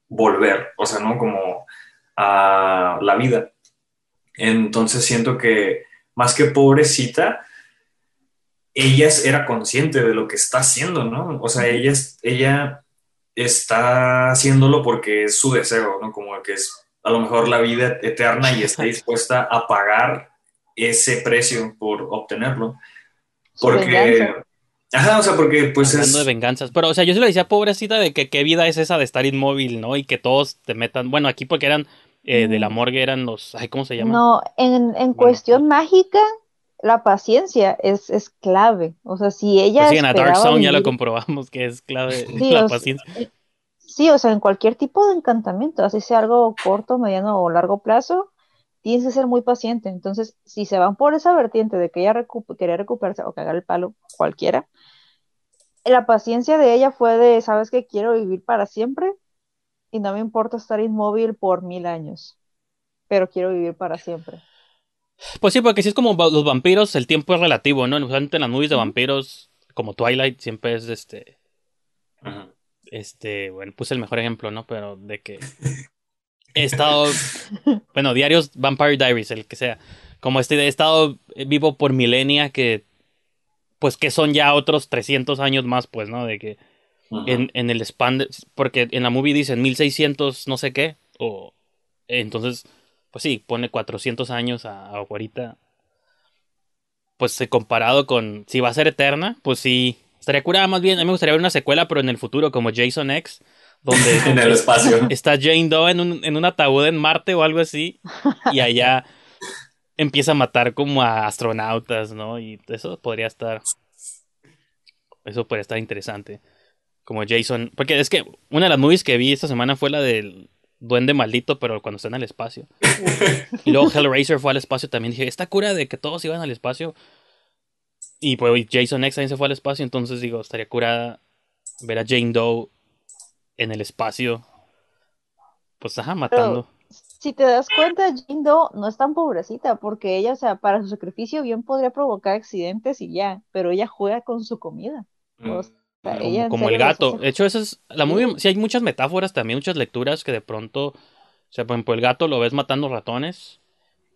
volver, o sea, ¿no? Como a la vida. Entonces siento que más que pobrecita, ella era consciente de lo que está haciendo, ¿no? O sea, ella, ella está haciéndolo porque es su deseo, ¿no? Como que es a lo mejor la vida eterna y está dispuesta a pagar ese precio por obtenerlo. Porque... Ajá, o sea, porque pues Hablando de venganzas. Pero, o sea, yo se lo decía pobrecita de que qué vida es esa de estar inmóvil, ¿no? Y que todos te metan... Bueno, aquí porque eran eh, de la mm. morgue eran los... Ay, ¿Cómo se llaman? No, en, en cuestión mágica la paciencia es, es, clave. O sea, si ella. Pues sí, en Dark Zone ya lo comprobamos que es clave la paciencia. Eh, sí, o sea, en cualquier tipo de encantamiento, así sea algo corto, mediano o largo plazo, tienes que ser muy paciente. Entonces, si se van por esa vertiente de que ella quería recuperarse o cagar el palo, cualquiera, la paciencia de ella fue de, ¿sabes qué? Quiero vivir para siempre y no me importa estar inmóvil por mil años, pero quiero vivir para siempre. Pues sí, porque si es como los vampiros, el tiempo es relativo, ¿no? Usualmente en las movies de vampiros, como Twilight, siempre es este. Este, bueno, puse el mejor ejemplo, ¿no? Pero de que he estado. bueno, diarios Vampire Diaries, el que sea. Como este, he estado vivo por milenia que. Pues que son ya otros 300 años más, pues, ¿no? De que. en, en, el span. porque en la movie dicen 1600 no sé qué. O. Entonces pues sí, pone 400 años a, ahorita. Pues comparado con si va a ser eterna, pues sí, estaría curada más bien. A mí me gustaría ver una secuela, pero en el futuro, como Jason X, donde en el espacio. está Jane Doe en un, en un ataúd en Marte o algo así, y allá empieza a matar como a astronautas, ¿no? Y eso podría estar. Eso podría estar interesante. Como Jason. Porque es que una de las movies que vi esta semana fue la del duende maldito, pero cuando está en el espacio. y luego Hellraiser fue al espacio también. Dije, esta cura de que todos iban al espacio. Y pues Jason X también se fue al espacio. Entonces digo, estaría curada ver a Jane Doe en el espacio. Pues ajá, matando. Si te das cuenta, Jane Doe no es tan pobrecita. Porque ella, o sea, para su sacrificio bien podría provocar accidentes y ya. Pero ella juega con su comida. Mm como, el gato. De hecho, eso es. La movie, sí hay muchas metáforas también, muchas lecturas que de pronto. O sea, por ejemplo, el gato lo ves matando ratones.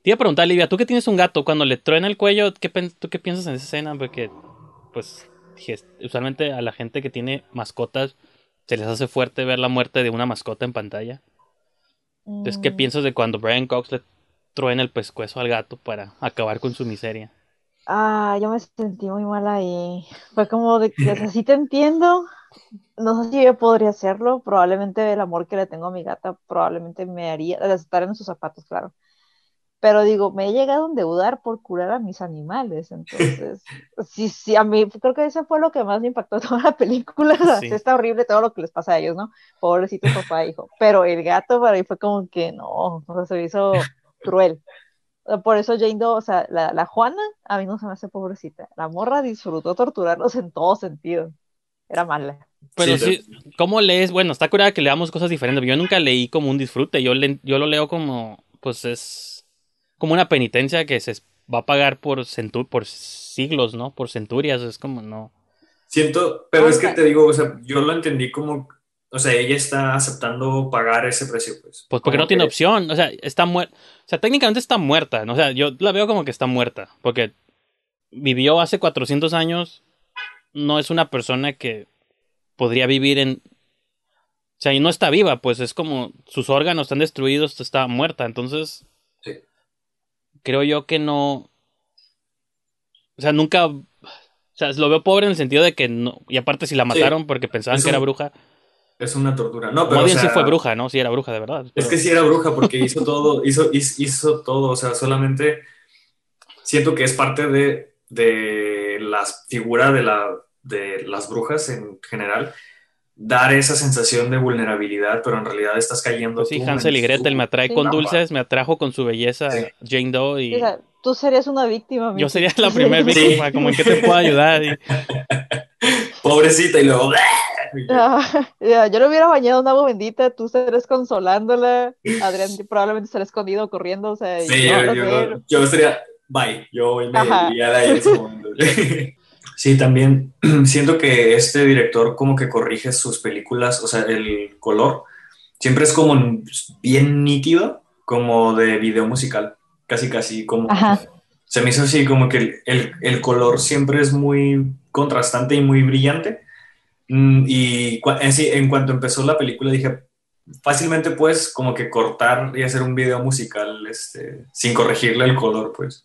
Te iba a preguntar, Livia, tú que tienes un gato, cuando le truena el cuello, ¿qué, ¿tú qué piensas en esa escena? Porque, pues, usualmente a la gente que tiene mascotas se les hace fuerte ver la muerte de una mascota en pantalla. Entonces, ¿qué mm. piensas de cuando Brian Cox le truena el pescuezo al gato para acabar con su miseria. Ah, yo me sentí muy mal ahí. Fue como de que así te entiendo. No sé si yo podría hacerlo. Probablemente el amor que le tengo a mi gata probablemente me haría de estar en sus zapatos, claro. Pero digo, me he llegado a endeudar por curar a mis animales. Entonces, sí, sí, a mí creo que eso fue lo que más me impactó toda la película. Sí. Está horrible todo lo que les pasa a ellos, ¿no? Pobrecito papá e hijo. Pero el gato para mí fue como que no, o sea, se me hizo cruel. Por eso Jane Doe, o sea, la, la Juana, a mí no se me hace pobrecita. La morra disfrutó torturarlos en todo sentido. Era mala. Pero Sí, sí, ¿cómo lees? Bueno, está curada que leamos cosas diferentes. Yo nunca leí como un disfrute. Yo, le- yo lo leo como, pues es como una penitencia que se va a pagar por, centu- por siglos, ¿no? Por centurias. Es como, no. Siento, pero es que te digo, o sea, yo lo entendí como, o sea, ella está aceptando pagar ese precio, pues. Pues porque no tiene opción. O sea, está muerta. O sea, técnicamente está muerta. ¿no? O sea, yo la veo como que está muerta. Porque vivió hace 400 años. No es una persona que podría vivir en. O sea, y no está viva, pues es como sus órganos están destruidos, está muerta. Entonces. Creo yo que no. O sea, nunca. O sea, lo veo pobre en el sentido de que no. Y aparte, si la mataron porque pensaban que era bruja. Es una tortura. No, pero más o bien sí fue bruja, ¿no? Sí era bruja, de verdad. Es que sí era bruja porque hizo todo, hizo, hizo, hizo todo, o sea, solamente siento que es parte de, de la figura de, la, de las brujas en general, dar esa sensación de vulnerabilidad, pero en realidad estás cayendo Pues sí, tú Hansel y Gretel me atrae Sí. con dulces, me atrajo con su belleza Sí. Jane Doe y O sea, tú serías una víctima. yo sería la primera Sí. víctima, como en qué te puedo ayudar. Y- Pobrecita y luego... Ah, yo lo hubiera bañado en agua bendita, tú estarías consolándola, Adrián probablemente estará escondido corriendo, o sea, y Sí, yo, yo, yo estaría, bye, yo me iría de ahí en ese momento. Sí, también siento que este director como que corrige sus películas, o sea, el color siempre es como bien nítido, como de video musical, casi casi como... Ajá. Se me hizo así como que el, el- color siempre es muy contrastante y muy brillante. Mm, Y en, sí, en cuanto empezó la película dije, fácilmente puedes como que cortar y hacer un video musical este, sin corregirle el color, pues.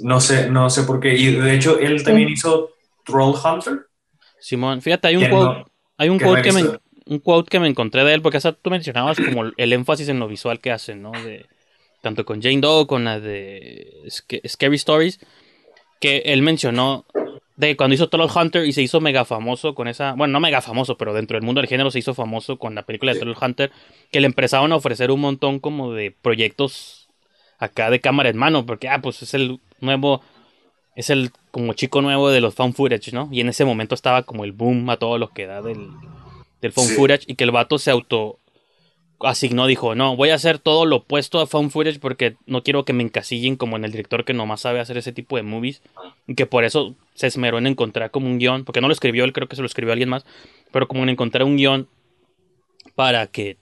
No sé, no sé por qué. Y de hecho, él también hizo Troll Hunter. Simón, fíjate, hay un quote, no- hay un que quote que me, un quote que me encontré de él, porque hasta tú mencionabas como el énfasis en lo visual que hacen, ¿no? De, tanto con Jane Doe, con la de Sc- Scary Stories, que él mencionó de cuando hizo Troll Hunter y se hizo mega famoso con esa, bueno, no mega famoso, pero dentro del mundo del género se hizo famoso con la película de Sí. Troll Hunter, que le empezaron a ofrecer un montón como de proyectos acá de cámara en mano, porque, ah, pues es el nuevo, es el como chico nuevo de los found footage, ¿no? Y en ese momento estaba como el boom a todo lo que da del, del found Sí. footage y que el vato se auto asignó, dijo, no, voy a hacer todo lo opuesto a found footage porque no quiero que me encasillen como en el director que nomás sabe hacer ese tipo de movies y que por eso se esmeró en encontrar como un guion, porque no lo escribió él, creo que se lo escribió alguien más, pero como en encontrar un guion para que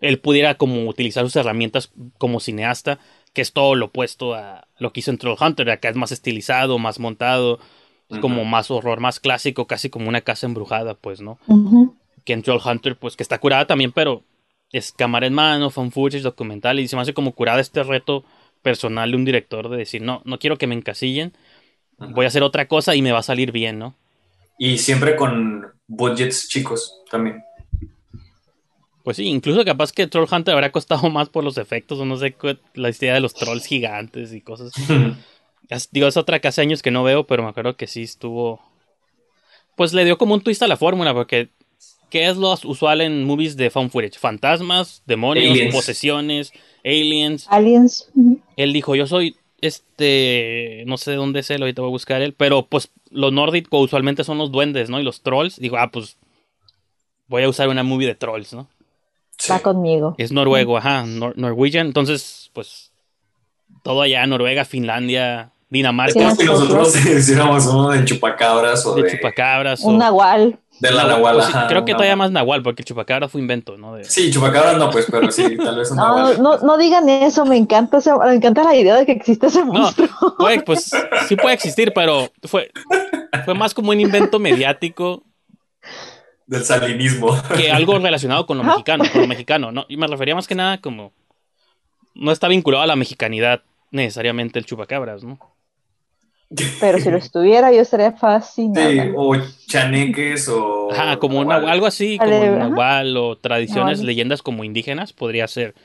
él pudiera como utilizar sus herramientas como cineasta, que es todo lo opuesto a lo que hizo en Troll Hunter, acá es más estilizado, más montado, es como más horror, más clásico, casi como una casa embrujada, pues, ¿no? Ujú. que en Troll Hunter, pues que está curada también, pero es cámara en mano, fan footage, documental, y se me hace como curada este reto personal de un director de decir, no, no quiero que me encasillen, voy a hacer otra cosa y me va a salir bien, ¿no? Y siempre con budgets chicos también. Pues sí, incluso capaz que Troll Hunter habrá costado más por los efectos, o no sé, la idea de los trolls gigantes y cosas. Es- digo, es otra que hace años que no veo, pero me acuerdo que sí estuvo. Pues le dio como un twist a la fórmula, porque ¿qué es lo usual en movies de found footage? Fantasmas, demonios, Aliens. posesiones, aliens. Aliens. Él dijo, yo soy este, no sé de dónde es él, ahorita voy a buscar él, pero pues lo nórdico usualmente son los duendes, ¿no? Y los trolls. Digo, ah, pues voy a usar una movie de trolls, ¿no? Sí. Va conmigo. Es noruego, ajá, nor Norwegian, entonces, pues todo allá, Noruega, Finlandia, Es Dinamarca, como si nosotros. hiciéramos uno de chupacabras o de de, chupacabras. o- Un nahual. de la Nahual, nahual. pues ajá, creo que todavía nahual. más nahual, porque el chupacabra fue invento, ¿no? De- Sí, chupacabras no, pues, pero sí, tal vez un No, nahual. no, no digan eso, me encanta, ese- me encanta la idea de que existe ese No, monstruo. puede, pues sí puede existir, pero fue, fue más como un invento mediático Del salinismo. que algo relacionado con lo mexicano, con lo mexicano, ¿no? Y me refería más que nada como no está vinculado a la mexicanidad necesariamente el chupacabras, ¿no? Pero si lo estuviera, yo estaría fascinada. Sí, o chaneques o. Ajá, como una- algo así, como nahual o tradiciones, leyendas como indígenas, podría ser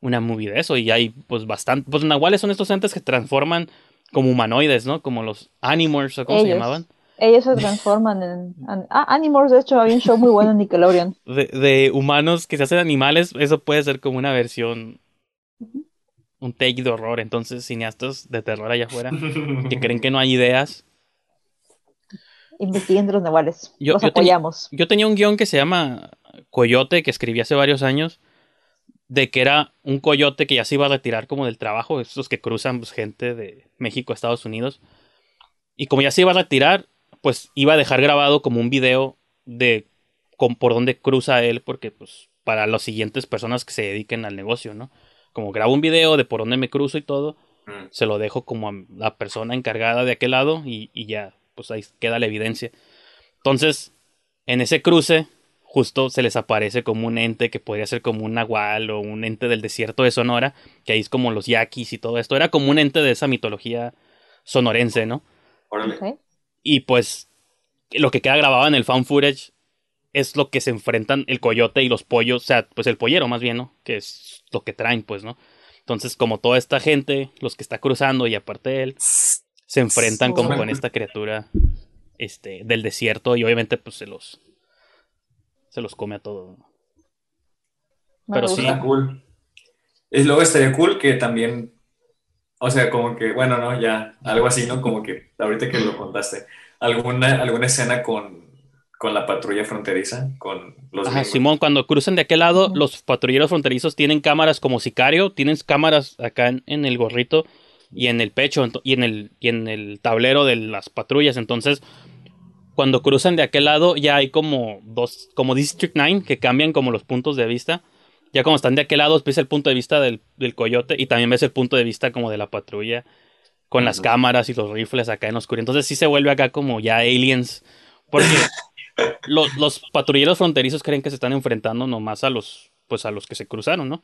una movie de eso. Y hay, pues, bastante. Pues, nahuales son estos entes que transforman como humanoides, ¿no? Como los Animorphs, ¿o cómo se llamaban? Ellos se transforman en. Ah, Animorphs, de hecho, había un show muy bueno en Nickelodeon. De, de humanos que se hacen animales, eso puede ser como una versión. Un take de horror. Entonces, cineastas de terror allá afuera que creen que no hay ideas. Investiguen los nahuales. Yo- los yo apoyamos. Yo tenía un guion que se llama Coyote, que escribí hace varios años, de que era un coyote que ya se iba a retirar como del trabajo, estos que cruzan pues, gente de México a Estados Unidos. Y como ya se iba a retirar, pues iba a dejar grabado como un video de con, por dónde cruza él, porque pues para las siguientes personas que se dediquen al negocio, ¿no? Como grabo un video de por dónde me cruzo y todo, Mm. se lo dejo como a la persona encargada de aquel lado y, y ya, pues ahí queda la evidencia. Entonces, en ese cruce, justo se les aparece como un ente que podría ser como un nahual o un ente del desierto de Sonora, que ahí es como los yaquis y todo esto. Era como un ente de esa mitología sonorense, ¿no? Órale. Y pues lo que queda grabado en el fan footage es lo que se enfrentan el coyote y los pollos, o sea, pues el pollero más bien, ¿no? Que es lo que traen, pues, ¿no? Entonces, como toda esta gente, los que está cruzando y aparte de él, se enfrentan como con esta criatura este, del desierto y obviamente pues se los se los come a todos. ¿no? Pero sí. Está cool. Y luego estaría cool que también, o sea, como que, bueno, no, ya, algo así, ¿no? Como que ahorita que lo contaste, alguna, alguna escena con, con la patrulla fronteriza, con los Ajá. Simón, cuando cruzan de aquel lado, los patrulleros fronterizos tienen cámaras como sicario, tienen cámaras acá en, en el gorrito y en el pecho y en el, y en el tablero de las patrullas. Entonces, cuando cruzan de aquel lado, ya hay como dos, como District 9, que cambian como los puntos de vista. Ya como están de aquel lado, ves el punto de vista del, del coyote y también ves el punto de vista como de la patrulla con las cámaras y los rifles acá en oscuro. Entonces sí se vuelve acá como ya aliens. Porque los, los patrulleros fronterizos creen que se están enfrentando nomás a los, pues a los que se cruzaron, ¿no?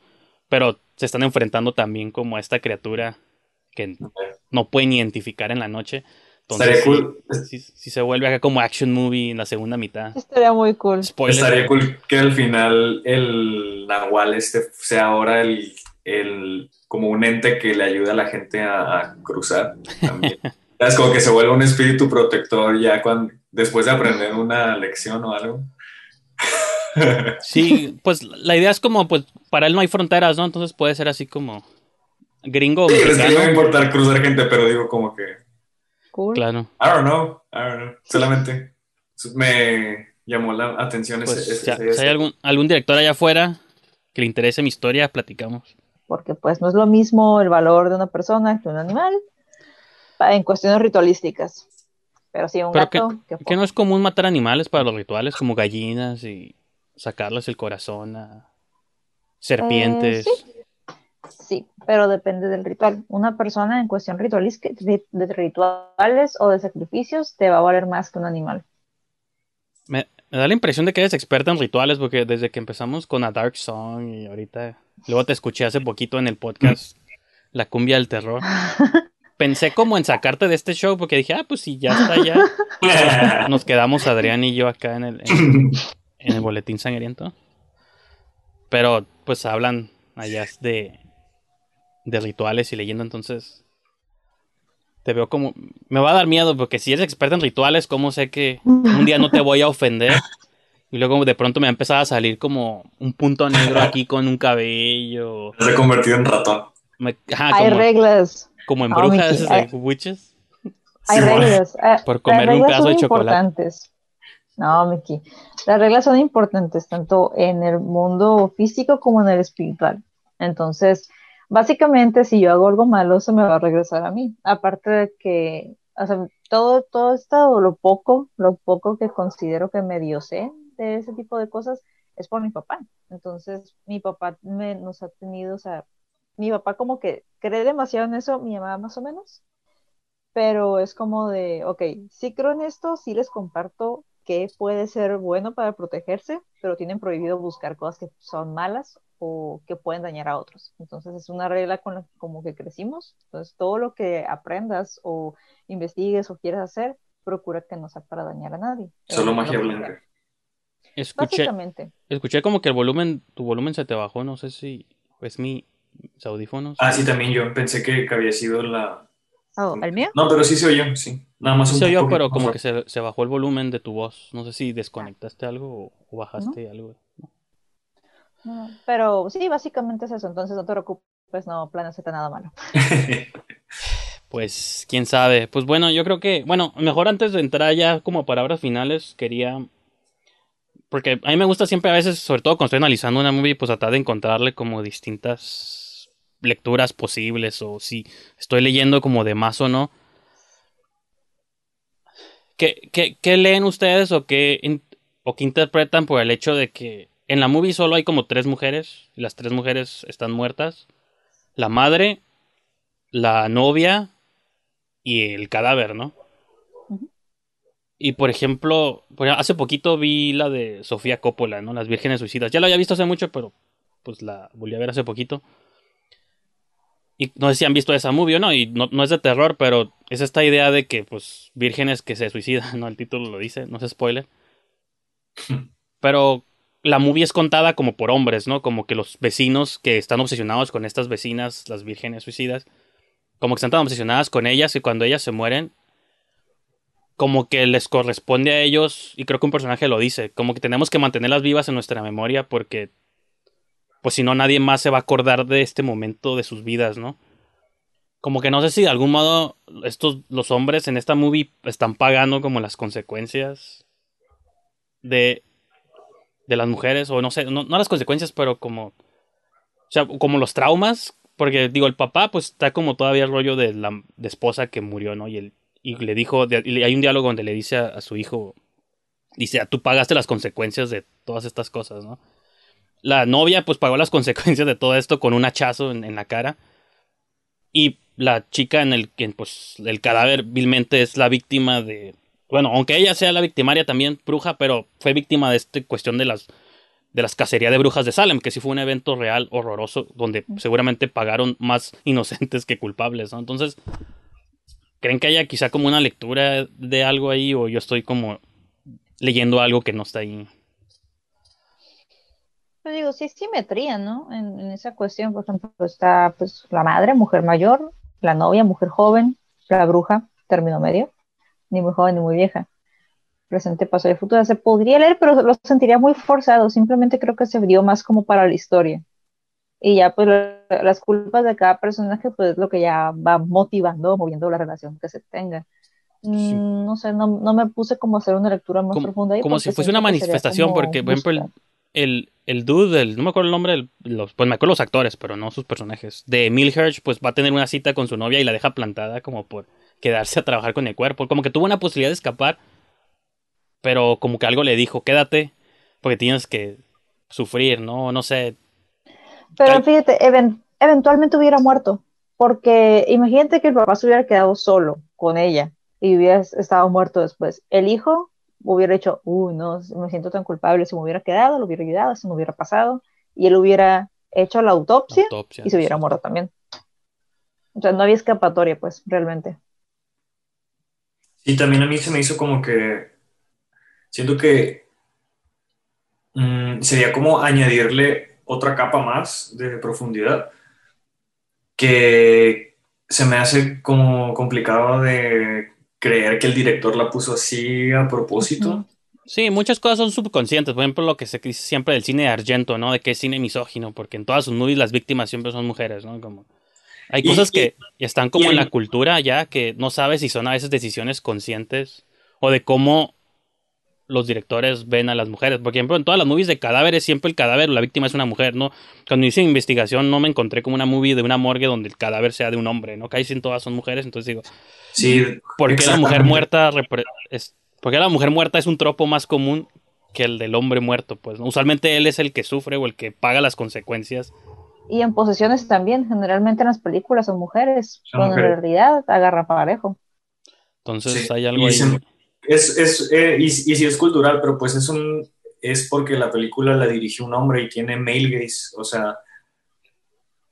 Pero se están enfrentando también como a esta criatura que no pueden identificar en la noche. Entonces Estaría sí, cool. sí- sí se vuelve acá como action movie en la segunda mitad. Estaría muy cool. Spoiler. Estaría cool que al final el Nahual este sea ahora el, el como un ente que le ayuda a la gente a, a cruzar también. Es como que se vuelve un espíritu protector ya cuando después de aprender una lección o algo. Sí, pues la idea es como, pues para él no hay fronteras, ¿no? Entonces puede ser así como gringo Sí, es que no me va a importar cruzar gente, pero digo como que Cool. Claro. I don't know, I don't know. Solamente me llamó la atención ese, Pues ese- ya, ese- si hay algún, algún director allá afuera que le interese mi historia, platicamos. Porque pues no es lo mismo el valor de una persona que un animal en cuestiones ritualísticas. Pero sí, un Pero que, gato que, que no es común matar animales para los rituales, como gallinas y sacarles el corazón a serpientes. Eh, Sí, pero depende del ritual. Una persona en cuestión de rituales o de sacrificios te va a valer más que un animal. Me, me da la impresión de que eres experta en rituales porque desde que empezamos con A Dark Song y ahorita, luego te escuché hace poquito en el podcast La cumbia del terror. Pensé como en sacarte de este show porque dije, ah, pues si ya está ya, nos quedamos Adrián y yo acá en el, en, en el boletín sangriento. Pero pues hablan allá de, de rituales y leyenda, entonces te veo como... Me va a dar miedo porque si eres experta en rituales, ¿cómo sé que un día no te voy a ofender? Y luego de pronto me ha empezado a salir como un punto negro aquí con un cabello. Se ha convertido en ratón. Me- ajá, Hay como, reglas, como en brujas, de hay- witches. hay Sí, reglas. eh, Por comer un reglas pedazo de chocolate. importantes. No, Miki. Las reglas son importantes tanto en el mundo físico como en el espiritual. Entonces, básicamente, si yo hago algo malo, se me va a regresar a mí. Aparte de que, o sea, todo, todo esto, lo poco, lo poco que considero que medio sé de ese tipo de cosas, es por mi papá. Entonces, mi papá me, nos ha tenido, o sea, mi papá como que cree demasiado en eso, mi mamá más o menos pero es como de, ok, sí creo en esto, sí les comparto que puede ser bueno para protegerse, pero tienen prohibido buscar cosas que son malas o que pueden dañar a otros. Entonces es una regla con la que como que crecimos. Entonces todo lo que aprendas o investigues o quieras hacer, procura que no sea para dañar a nadie. Solo magia blanca. Escuché, escuché como que el volumen, tu volumen se te bajó, no sé si es mi audífonos. Ah, sí, también yo pensé que, había sido la... Oh, ¿El mío? No, pero sí se oyó, sí. Nada más un Se oyó, pero como que se, bajó el volumen de tu voz. No sé si desconectaste algo o, bajaste algo. Pero sí, básicamente es eso. Entonces no te preocupes, no planeas nada malo. pues quién sabe. Pues bueno, yo creo que, bueno, mejor antes de entrar ya como palabras finales, quería porque a mí me gusta siempre a veces, sobre todo cuando estoy analizando una movie, pues tratar de encontrarle como distintas lecturas posibles o si estoy leyendo como de más o no. ¿Qué, qué, leen ustedes o qué, o qué interpretan por el hecho de que en la movie solo hay como tres mujeres y las tres mujeres están muertas? La madre, la novia y el cadáver, ¿no? Y por ejemplo, hace poquito vi la de Sofía Coppola, ¿no? Las Vírgenes Suicidas. Ya la había visto hace mucho, pero pues la volví a ver hace poquito. Y no sé si han visto esa movie o no, y no, es de terror, pero es esta idea de que, pues, vírgenes que se suicidan, ¿no? El título lo dice, no se spoiler. Pero la movie es contada como por hombres, ¿no? Como que los vecinos que están obsesionados con estas vecinas, las vírgenes suicidas, como que están tan obsesionadas con ellas y cuando ellas se mueren, como que les corresponde a ellos, y creo que un personaje lo dice, como que tenemos que mantenerlas vivas en nuestra memoria porque, pues si no, nadie más se va a acordar de este momento de sus vidas, ¿no? Como que no sé si de algún modo estos, los hombres en esta movie están pagando como las consecuencias de, de las mujeres, o no sé, no, no las consecuencias, pero como, o sea, como los traumas, porque digo, el papá pues está como todavía el rollo de la de esposa que murió, ¿no? Y el y le dijo, y hay un diálogo donde le dice a, su hijo, dice, ah, tú pagaste las consecuencias de todas estas cosas, ¿no? La novia pues pagó las consecuencias de todo esto con un hachazo en, la cara. Y la chica en el que pues el cadáver vilmente es la víctima de bueno, aunque ella sea la victimaria también bruja, pero fue víctima de esta cuestión de las de las cacerías de brujas de Salem, que sí fue un evento real horroroso donde seguramente pagaron más inocentes que culpables, ¿no? Entonces, ¿Creen que haya quizá como una lectura de algo ahí o yo estoy como leyendo algo que no está ahí? Pues digo, sí es simetría, ¿no? En, esa cuestión, por ejemplo, está pues la madre, mujer mayor, la novia, mujer joven, la bruja, término medio, ni muy joven ni muy vieja. Presente, pasado y futuro. Se podría leer, pero lo sentiría muy forzado. Simplemente creo que se dio más como para la historia y ya pues las culpas de cada personaje pues es lo que ya va motivando, moviendo la relación que se tenga. Mm, no sé, no, no, me puse como a hacer una lectura más profunda. Ahí como si fuese una manifestación, porque por ejemplo el, el, dude, no me acuerdo el nombre, los, pues me acuerdo los actores, pero no sus personajes, de Milhurst pues va a tener una cita con su novia y la deja plantada como por quedarse a trabajar con el cuerpo, como que tuvo una posibilidad de escapar, pero como que algo le dijo, quédate, porque tienes que sufrir, ¿no? No sé, pero fíjate, eventualmente hubiera muerto, porque imagínate que el papá se hubiera quedado solo con ella y hubiera estado muerto después. El hijo hubiera hecho, uy, no, me siento tan culpable, si me hubiera quedado, lo hubiera ayudado, si me hubiera pasado, y él hubiera hecho la autopsia, y se hubiera muerto también. O sea, no había escapatoria, pues, realmente. Y también a mí se me hizo como que, siento que mm, sería como añadirle otra capa más de profundidad que se me hace como complicado de creer que el director la puso así a propósito. Sí, muchas cosas son subconscientes. Por ejemplo, lo que se dice siempre del cine de Argento, ¿no? De que es cine misógino, porque en todas sus movies las víctimas siempre son mujeres, ¿no? Como... Hay cosas que están como en la cultura ya, que no sabes si son a veces decisiones conscientes o de cómo los directores ven a las mujeres. Por ejemplo, en todas las movies de cadáveres, siempre el cadáver o la víctima es una mujer, ¿no? Cuando hice investigación no me encontré como una movie de una morgue donde el cadáver sea de un hombre, ¿no? Casi todas son mujeres, entonces digo, sí, ¿por qué la mujer muerta es, porque la mujer muerta es un tropo más común que el del hombre muerto? Pues usualmente él es el que sufre o el que paga las consecuencias. Y en posesiones también, generalmente en las películas son mujeres, cuando en realidad agarra parejo. Entonces hay algo ahí. Es, es eh, y, y sí es cultural, pero pues es un, es porque la película la dirigió un hombre y tiene male gaze, o sea,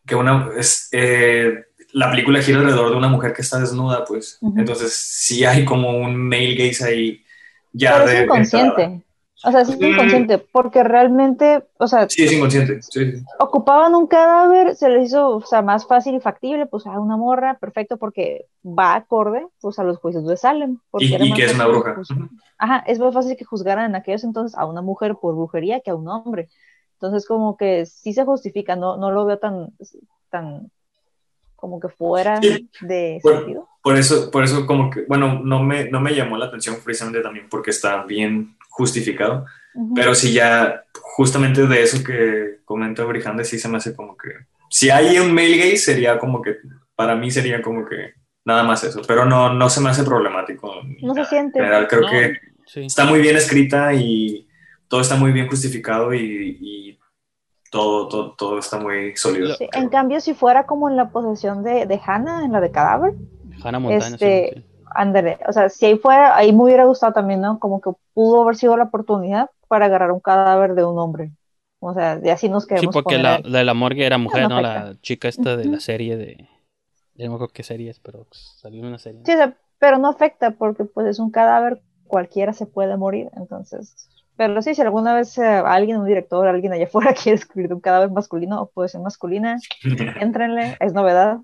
que una es, eh, la película gira alrededor de una mujer que está desnuda, pues. Entonces, sí hay como un male gaze ahí ya Pero de es inconsciente. O sea, sí es Mm. inconsciente, porque realmente, o sea, Sí, es inconsciente. Sí, ocupaban un cadáver, se les hizo, o sea, más fácil y factible, pues a una morra, perfecto, porque va acorde, pues a los juicios de Salem. Porque Y, y que es una bruja. Ajá, es más fácil que juzgaran en aquellos entonces a una mujer por brujería que a un hombre. Entonces, como que sí se justifica, no, no lo veo tan, tan, como que fuera Sí. de Bueno, sentido. Por eso, por eso como que, bueno, no me, no me llamó la atención precisamente también porque está bien justificado, Ujú. pero sí ya justamente de eso que comenta Brijande sí se me hace como que, si hay un male gay sería como que, para mí sería como que nada más eso, pero no, no se me hace problemático. No se siente. En general creo No, que sí. está muy bien escrita y todo está muy bien justificado y, y todo, todo, todo está muy sólido. Sí, en cambio, si fuera como en la posesión de, de Hannah, en la de cadáver, Hannah Montana. Este, sí, sí. ándale, o sea, si ahí fuera, ahí me hubiera gustado también, ¿no? Como que pudo haber sido la oportunidad para agarrar un cadáver de un hombre. O sea, y así nos Sí, queremos porque poner la, la de la morgue era mujer, no ¿no? La chica esta de la serie de... Ya no me acuerdo qué serie es, pero salió en una serie. Sí, o sea, pero no afecta porque pues es un cadáver, cualquiera se puede morir, entonces... Pero sí, si alguna vez eh, alguien, un director, alguien allá afuera quiere escribir de un cadáver masculino o posición masculina, éntrenle, es novedad.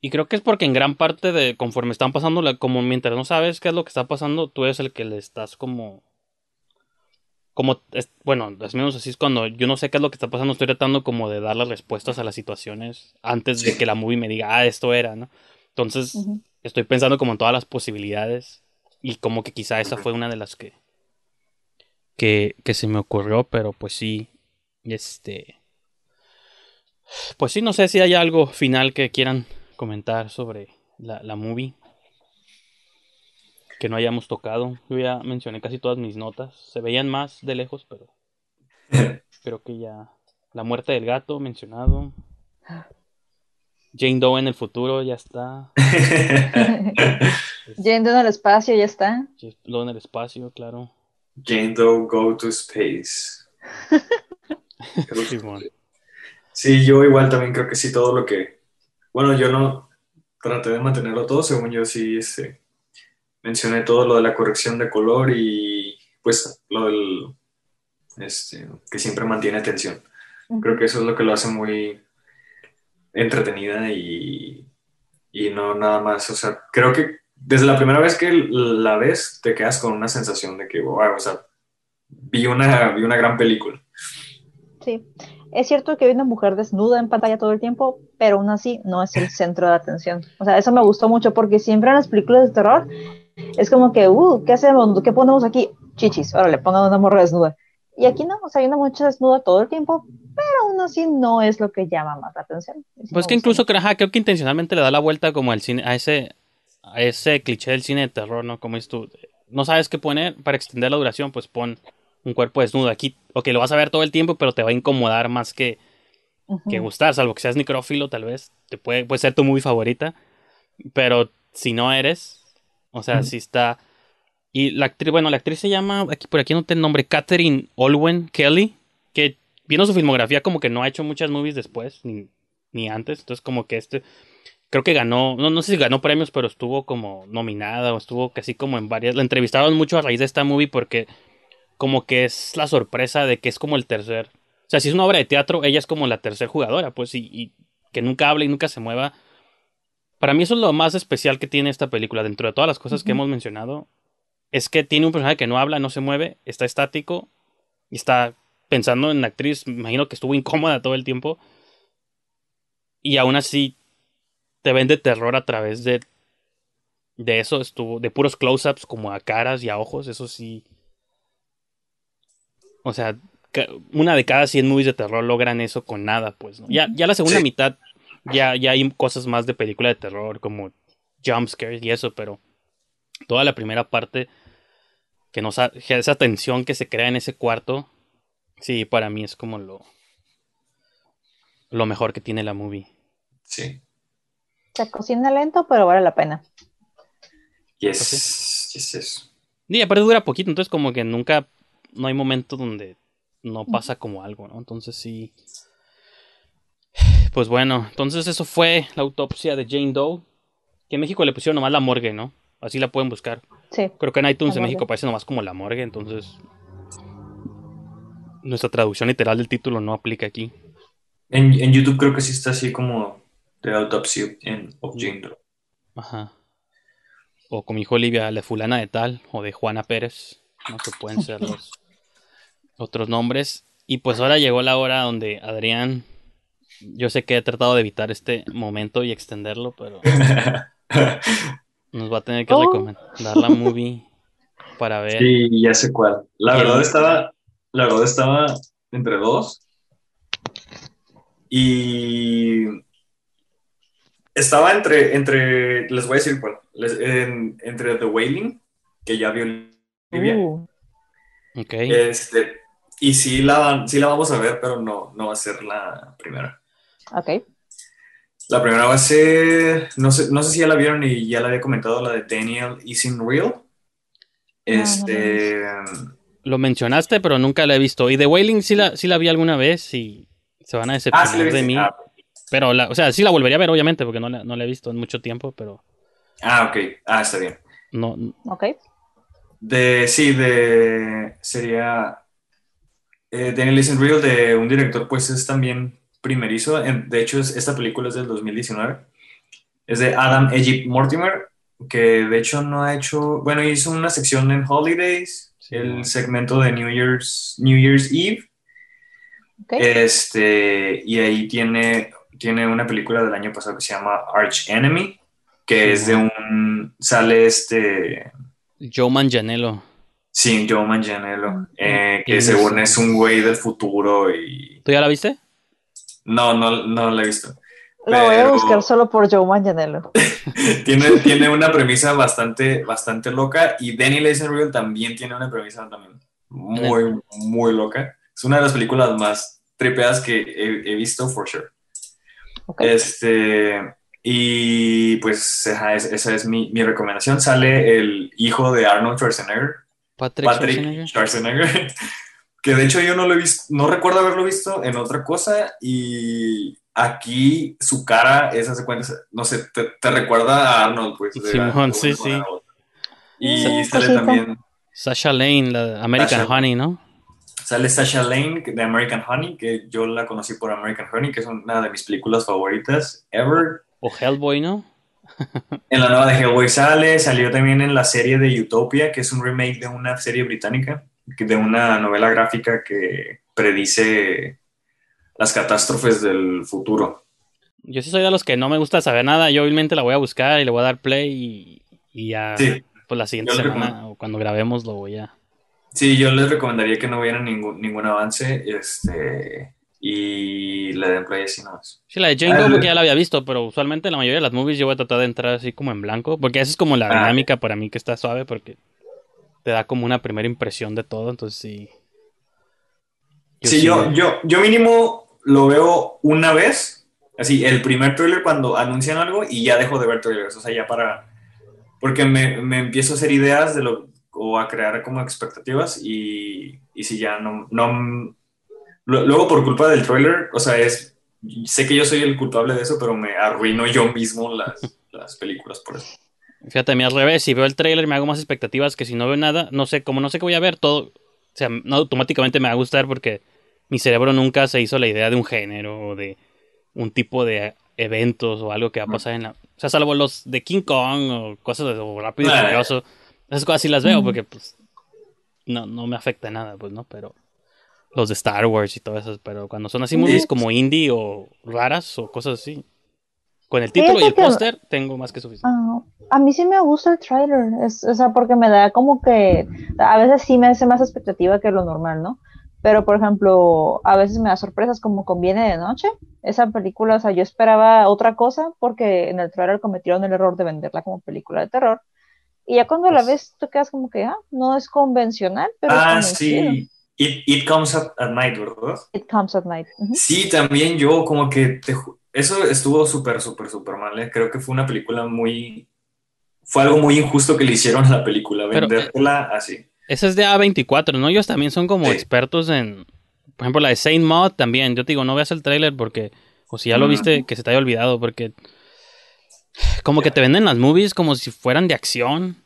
Y creo que es porque en gran parte de conforme están pasando, como mientras no sabes qué es lo que está pasando, tú eres el que le estás como... Como, es- bueno, es menos así es cuando yo no sé qué es lo que está pasando, estoy tratando como de dar las respuestas a las situaciones antes de que la movie me diga, ah, esto era, ¿no? Entonces, estoy pensando como en todas las posibilidades y como que quizá esa fue una de las que, que, que se me ocurrió, pero pues sí, este... Pues sí, no sé si hay algo final que quieran comentar sobre la, la movie que no hayamos tocado. Yo ya mencioné casi todas mis notas. Se veían más de lejos, pero creo que ya... La muerte del gato mencionado. Jane Doe en el futuro ya está. Yendo en el espacio, ya está. Lo en el espacio, claro. Jane Doe Go to Space. Simón. Sí, yo igual también creo que sí, todo lo que... Bueno, yo no traté de mantenerlo todo, según yo sí este, mencioné todo lo de la corrección de color y pues lo del... Este, que siempre mantiene atención. Creo que eso es lo que lo hace muy entretenida y, y no nada más. O sea, creo que desde la primera vez que la ves te quedas con una sensación de que, wow, o sea, vi una, vi una gran película. Sí, es cierto que hay una mujer desnuda en pantalla todo el tiempo, pero aún así no es el centro de atención. O sea, eso me gustó mucho porque siempre en las películas de terror es como que, uh, ¿qué hacemos? ¿Qué ponemos aquí? Chichis, ahora le pongan una morra desnuda. Y aquí no, o sea, hay una muchacha desnuda todo el tiempo, pero aún así no es lo que llama más la atención. Eso Pues que incluso creo, ajá, creo que intencionalmente le da la vuelta como al cine, a ese, a ese cliché del cine de terror, ¿no? Como dices tú, no sabes qué poner para extender la duración, pues pon un cuerpo desnudo aquí. Ok, lo vas a ver todo el tiempo, pero te va a incomodar más que, que gustar, salvo que seas necrófilo, tal vez. Te puede, puede ser tu movie favorita. Pero si no eres, o sea, Ujú. si está. Y la actriz, bueno, la actriz se llama, aquí por aquí no tengo el nombre, Catherine Olwen Kelly, que viendo su filmografía como que no ha hecho muchas movies después, ni, ni antes. Entonces, como que este, creo que ganó, no, no sé si ganó premios, pero estuvo como nominada o estuvo casi como en varias. La entrevistaron mucho a raíz de esta movie porque como que es la sorpresa de que es como el tercer. O sea, si es una obra de teatro, ella es como la tercer jugadora, pues, y, y que nunca hable y nunca se mueva. Para mí eso es lo más especial que tiene esta película, dentro de todas las cosas que hemos mencionado, es que tiene un personaje que no habla, no se mueve, está estático, y está pensando en la actriz, me imagino que estuvo incómoda todo el tiempo, y aún así te vende terror a través de, de eso, estuvo, de puros close-ups como a caras y a ojos, eso sí. O sea, una de cada 100 movies de terror logran eso con nada, pues, ¿no? Ya, ya la segunda Sí. mitad, ya, ya hay cosas más de película de terror, como jump scares y eso, pero toda la primera parte, que nos ha- esa tensión que se crea en ese cuarto, sí, para mí es como lo, lo mejor que tiene la movie. Sí. Se cocina lento, pero vale la pena. Yes. Yes, yes. Y aparte dura poquito, entonces como que nunca no hay momento donde no pasa como algo, ¿no? Entonces sí. Pues bueno, entonces eso fue la autopsia de Jane Doe. Que en México le pusieron nomás la morgue, ¿no? Así la pueden buscar. Sí. Creo que en iTunes en México aparece nomás como la morgue, entonces. Nuestra traducción literal del título no aplica aquí. En, en YouTube creo que sí está así como The Autopsy en, of Jane Doe. Ajá. O como dijo Olivia, la fulana de tal, o de Juana Pérez, no que pueden ser los otros nombres. Y pues ahora llegó la hora donde Adrián, yo sé que he tratado de evitar este momento y extenderlo, pero nos va a tener que Oh. recomendar la movie para ver. Sí, ya sé cuál. La verdad estaba, la verdad estaba entre dos. Y estaba entre, entre, les voy a decir cuál, Les- en- entre The Wailing, que ya vio Olivia, Uh, Ok. este, y sí la, sí la vamos a ver, pero no, no va a ser la primera. ok. La primera va a ser, no sé, no sé si ya la vieron y ya la había comentado, la de Daniel Isn't Real. no la Este, Lo mencionaste, pero nunca la he visto. Y The Wailing sí la, sí la vi alguna vez y se van a ah, decepcionar sí de mí. Ah, Pero, la, o sea, sí la volvería a ver, obviamente, porque no la, no la he visto en mucho tiempo, pero ah, ok, ah, está bien. no, Ok. De, sí, de, sería eh, Daniel Isn't Real de un director, pues es también primerizo. En- de hecho, es- esta película es del 2019. Es de Adam Egypt Mortimer, que de hecho no ha hecho, bueno, hizo una sección en Holidays, Sí, el segmento de New Year's, New Year's Eve. Este, y ahí tiene, tiene una película del año pasado que se llama Arch Enemy, que Sí, es de un, sale este, Joe Manganiello. Sí, Joe Manganiello, eh, que según es un güey del futuro y... ¿Tú ya la viste? No, no, no lo he visto. Lo voy a buscar solo por Joe Manganiello. Tiene, tiene una premisa bastante, bastante loca y Danny Real también tiene una premisa también muy, muy loca. Es una de las películas más tripeadas que he, he visto, for sure. Este, y pues ajá, es- esa es mi, mi recomendación. Sale el hijo de Arnold Schwarzenegger, Patrick, Patrick Schwarzenegger. Schwarzenegger, que de hecho yo no lo he visto, no recuerdo haberlo visto en otra cosa y aquí su cara es, hace cuenta, no sé, te, te recuerda a Arnold, pues. Simón, sí, sí. Y sale también, Sasha Lane, la de American Sasha. Honey, ¿no? sale Sasha Lane de American Honey, que yo la conocí por American Honey, que es una de mis películas favoritas ever. O Hellboy, ¿no? En la nueva de Hellboy sale, salió también en la serie de Utopia, que es un remake de una serie británica, de una novela gráfica que predice las catástrofes del futuro. Yo sí soy de los que no me gusta saber nada. Yo obviamente la voy a buscar y le voy a dar play y, y ya. Sí, Pues la siguiente semana o cuando grabemos lo voy a. sí, yo les recomendaría que no vieran ningún, ningún avance este, y le den play así nomás. Sí, la de Django Ah, porque ya la había visto, pero usualmente la mayoría de las movies yo voy a tratar de entrar así como en blanco, porque esa es como la Ah. dinámica para mí que está suave, porque te da como una primera impresión de todo, entonces sí. sí, yo, yo, yo mínimo lo veo una vez, así, el primer trailer cuando anuncian algo y ya dejo de ver trailers, o sea, ya para... Porque me, me empiezo a hacer ideas de lo, o a crear como expectativas y, y si ya no, no... Luego por culpa del trailer, o sea, es... Sé que yo soy el culpable de eso, pero me arruino yo mismo las, las películas por eso. Fíjate, a mí al revés, si veo el trailer me hago más expectativas que si no veo nada, no sé, como no sé qué voy a ver, todo, o sea, no automáticamente me va a gustar porque mi cerebro nunca se hizo la idea de un género o de un tipo de eventos o algo que va a pasar en la... O sea, salvo los de King Kong o cosas de o Rápido y Ah. Furioso, esas cosas sí las veo porque pues no, no me afecta nada, pues, ¿no? Pero los de Star Wars y todo eso, pero cuando son así Sí. movies como indie o raras o cosas así, con el título y el póster tengo más que suficiente. Ah, a mí sí me gusta el trailer, es, o sea, porque me da como que a veces sí me hace más expectativa que lo normal, ¿no? Pero, por ejemplo, a veces me da sorpresas como conviene de noche. Esa película, o sea, yo esperaba otra cosa porque en el trailer cometieron el error de venderla como película de terror. Y ya cuando la Pues- ves, tú quedas como que, ah, no es convencional, pero Ah, chido. sí. It, It Comes at, at Night, ¿verdad? It comes at night. Sí, también yo como que te eso estuvo súper, súper, súper mal. ¿eh? Creo que fue una película muy... Fue algo muy injusto que le hicieron a la película, Pero, eh, vendértela así. Esa es de A24, ¿no? Ellos también son como Sí. expertos en. Por ejemplo, la de Saint Maud también. Yo te digo, no veas el tráiler porque. O si ya lo Mm. viste, que se te haya olvidado. Porque. Como que te venden las movies como si fueran de acción.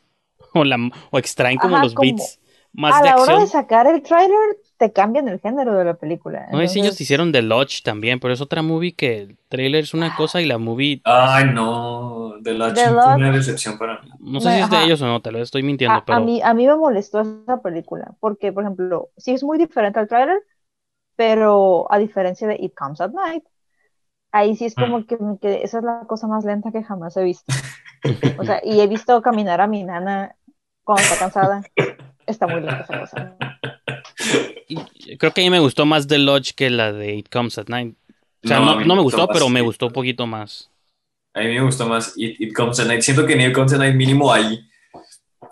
O, la, o extraen como Ajá, los como- beats más a de la hora de sacar el tráiler, te cambian el género de la película. No sé si ellos Entonces, hicieron The Lodge también, pero es otra movie que el trailer es una cosa y la movie. Ay, no. The fue Lodge. una decepción para mí. No sé si es de ellos o no, te lo estoy mintiendo, a, a pero. mí, a mí me molestó esa película, porque, por ejemplo, sí es muy diferente al tráiler, pero a diferencia de It Comes at Night, ahí sí es como Mm. que, me quedé- esa es la cosa más lenta que jamás he visto. O sea, y he visto caminar a mi nana cuando está cansada. Está muy lenta esa cosa. creo que a mí me gustó más The Lodge que la de It Comes at Night. O sea, No, no, me gustó, gustó pero me gustó un poquito más. A mí me gustó más It, It Comes at Night. Siento que en It Comes at Night mínimo hay,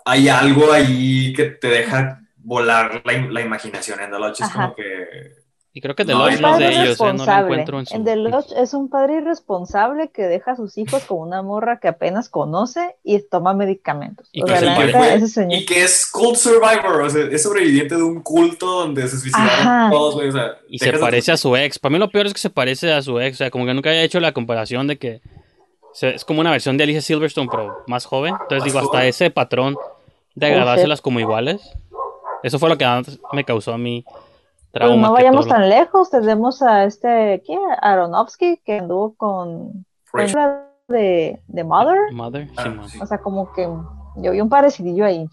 hay algo ahí que te deja volar la, la imaginación. En The Lodge es Ajá. como que... Y creo que The No, Lodge es no es de ellos, ¿eh? No lo encuentro en su... En The Lodge es un padre irresponsable que deja a sus hijos con una morra que apenas conoce y toma medicamentos. Y O que sea, se la neta, ese señor. Y que es cult survivor, o sea, es sobreviviente de un culto donde se suicidaron Ajá. todos, güey, o sea, Y se parece a su ex. Para mí lo peor es que se parece a su ex. O sea, como que nunca haya hecho la comparación de que es como una versión de Alicia Silverstone, pero más joven. Entonces Más digo, hasta ese patrón de agarrárselas como iguales. Eso fue lo que antes me causó a mí Pues trauma. no vayamos lo- tan lejos, tenemos a este, ¿qué? Aronofsky, que anduvo con, de, de Mother. Mother, Ah, sí. O sea, como que yo vi un parecidillo ahí.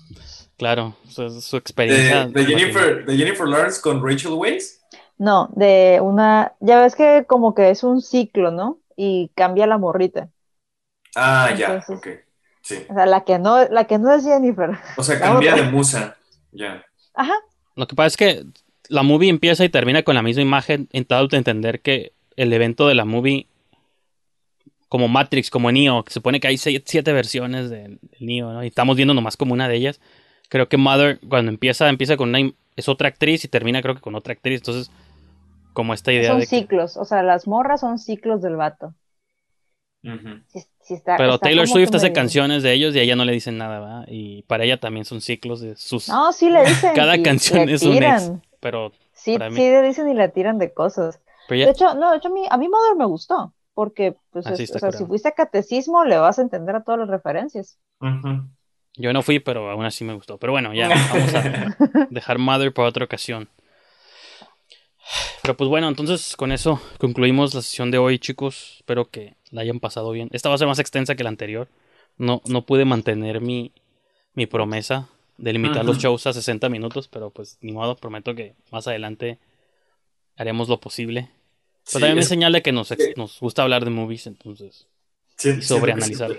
Claro, o sea, su experiencia. de, de Jennifer, de Jennifer Lawrence con Rachel Weisz. No, de una, ya ves que como que es un ciclo, ¿no? Y cambia la morrita. Ah, ya, ok. Sí. O sea, la que no, la que no es Jennifer. O sea, cambia de musa. Ya. Ajá. Lo que pasa es que la movie empieza y termina con la misma imagen, en tal de entender que el evento de la movie, como Matrix, como Neo, que se supone que hay seis- siete versiones de, de Neo, ¿no? Y estamos viendo nomás como una de ellas. Creo que Mother, cuando empieza, empieza con una, es otra actriz y termina creo que con otra actriz. Entonces, como esta idea Son de que... ciclos, o sea, las morras son ciclos del vato. Está- Pero está Taylor Swift hace canciones de ellos y a ella no le dicen nada, ¿verdad? Y para ella también son ciclos de sus... No, sí le dicen. Cada canción le es un ex. Pero, Sí, para mí. sí le dicen y la tiran de cosas. pero De hecho, no, de hecho a mí, a mí Mother me gustó, porque pues, Ah, es- o sea, si fuiste a catecismo le vas a entender a todas las referencias. Yo no fui, pero aún así me gustó. Pero bueno, ya vamos a dejar Mother para otra ocasión. Pero pues bueno, entonces con eso concluimos la sesión de hoy, chicos. Espero que la hayan pasado bien. Esta va a ser más extensa que la anterior. No, no pude mantener mi, mi promesa de limitar los shows a 60 minutos, pero pues ni modo, prometo que más adelante haremos lo posible. Pero Sí, también es señal de que nos, nos gusta hablar de movies, entonces. y siento que sobreanalizar.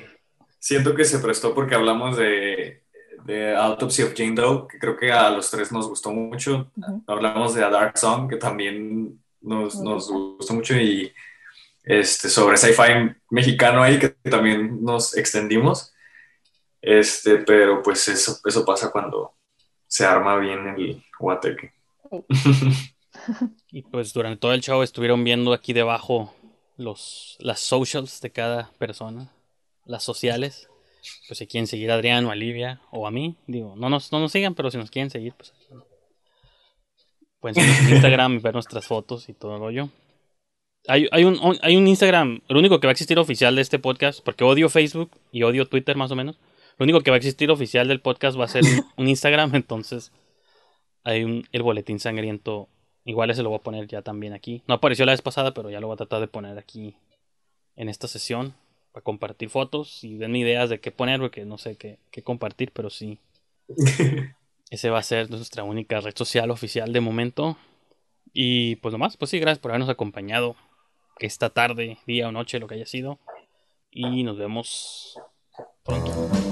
Siento, que se prestó porque hablamos de, de Autopsy of Jane Doe, que creo que a los tres nos gustó mucho. Hablamos de A Dark Song, que también nos, Nos gustó mucho. Y este, sobre sci-fi mexicano ahí, que también nos extendimos. Este, pero pues eso, eso pasa cuando se arma bien el guateque. Y pues durante todo el show estuvieron viendo aquí debajo los, las socials de cada persona, las sociales. Pues si quieren seguir a Adrián o a Livia o a mí, digo, no nos, no nos sigan, pero si nos quieren seguir, pues pueden seguirnos en Instagram y ver nuestras fotos y todo el rollo. Hay, hay, un, hay un Instagram, lo único que va a existir oficial de este podcast, porque odio Facebook y odio Twitter más o menos. Lo único que va a existir oficial del podcast va a ser un, Instagram, entonces hay un, el boletín sangriento Igual ese lo voy a poner ya también aquí. No apareció la vez pasada, pero ya lo voy a tratar de poner aquí en esta sesión. Para compartir fotos y denme ideas de qué poner, porque no sé qué, qué compartir, pero sí. Ese va a ser nuestra única red social oficial de momento. Y pues nomás, pues sí, gracias por habernos acompañado esta tarde, día o noche, lo que haya sido. Y nos vemos pronto.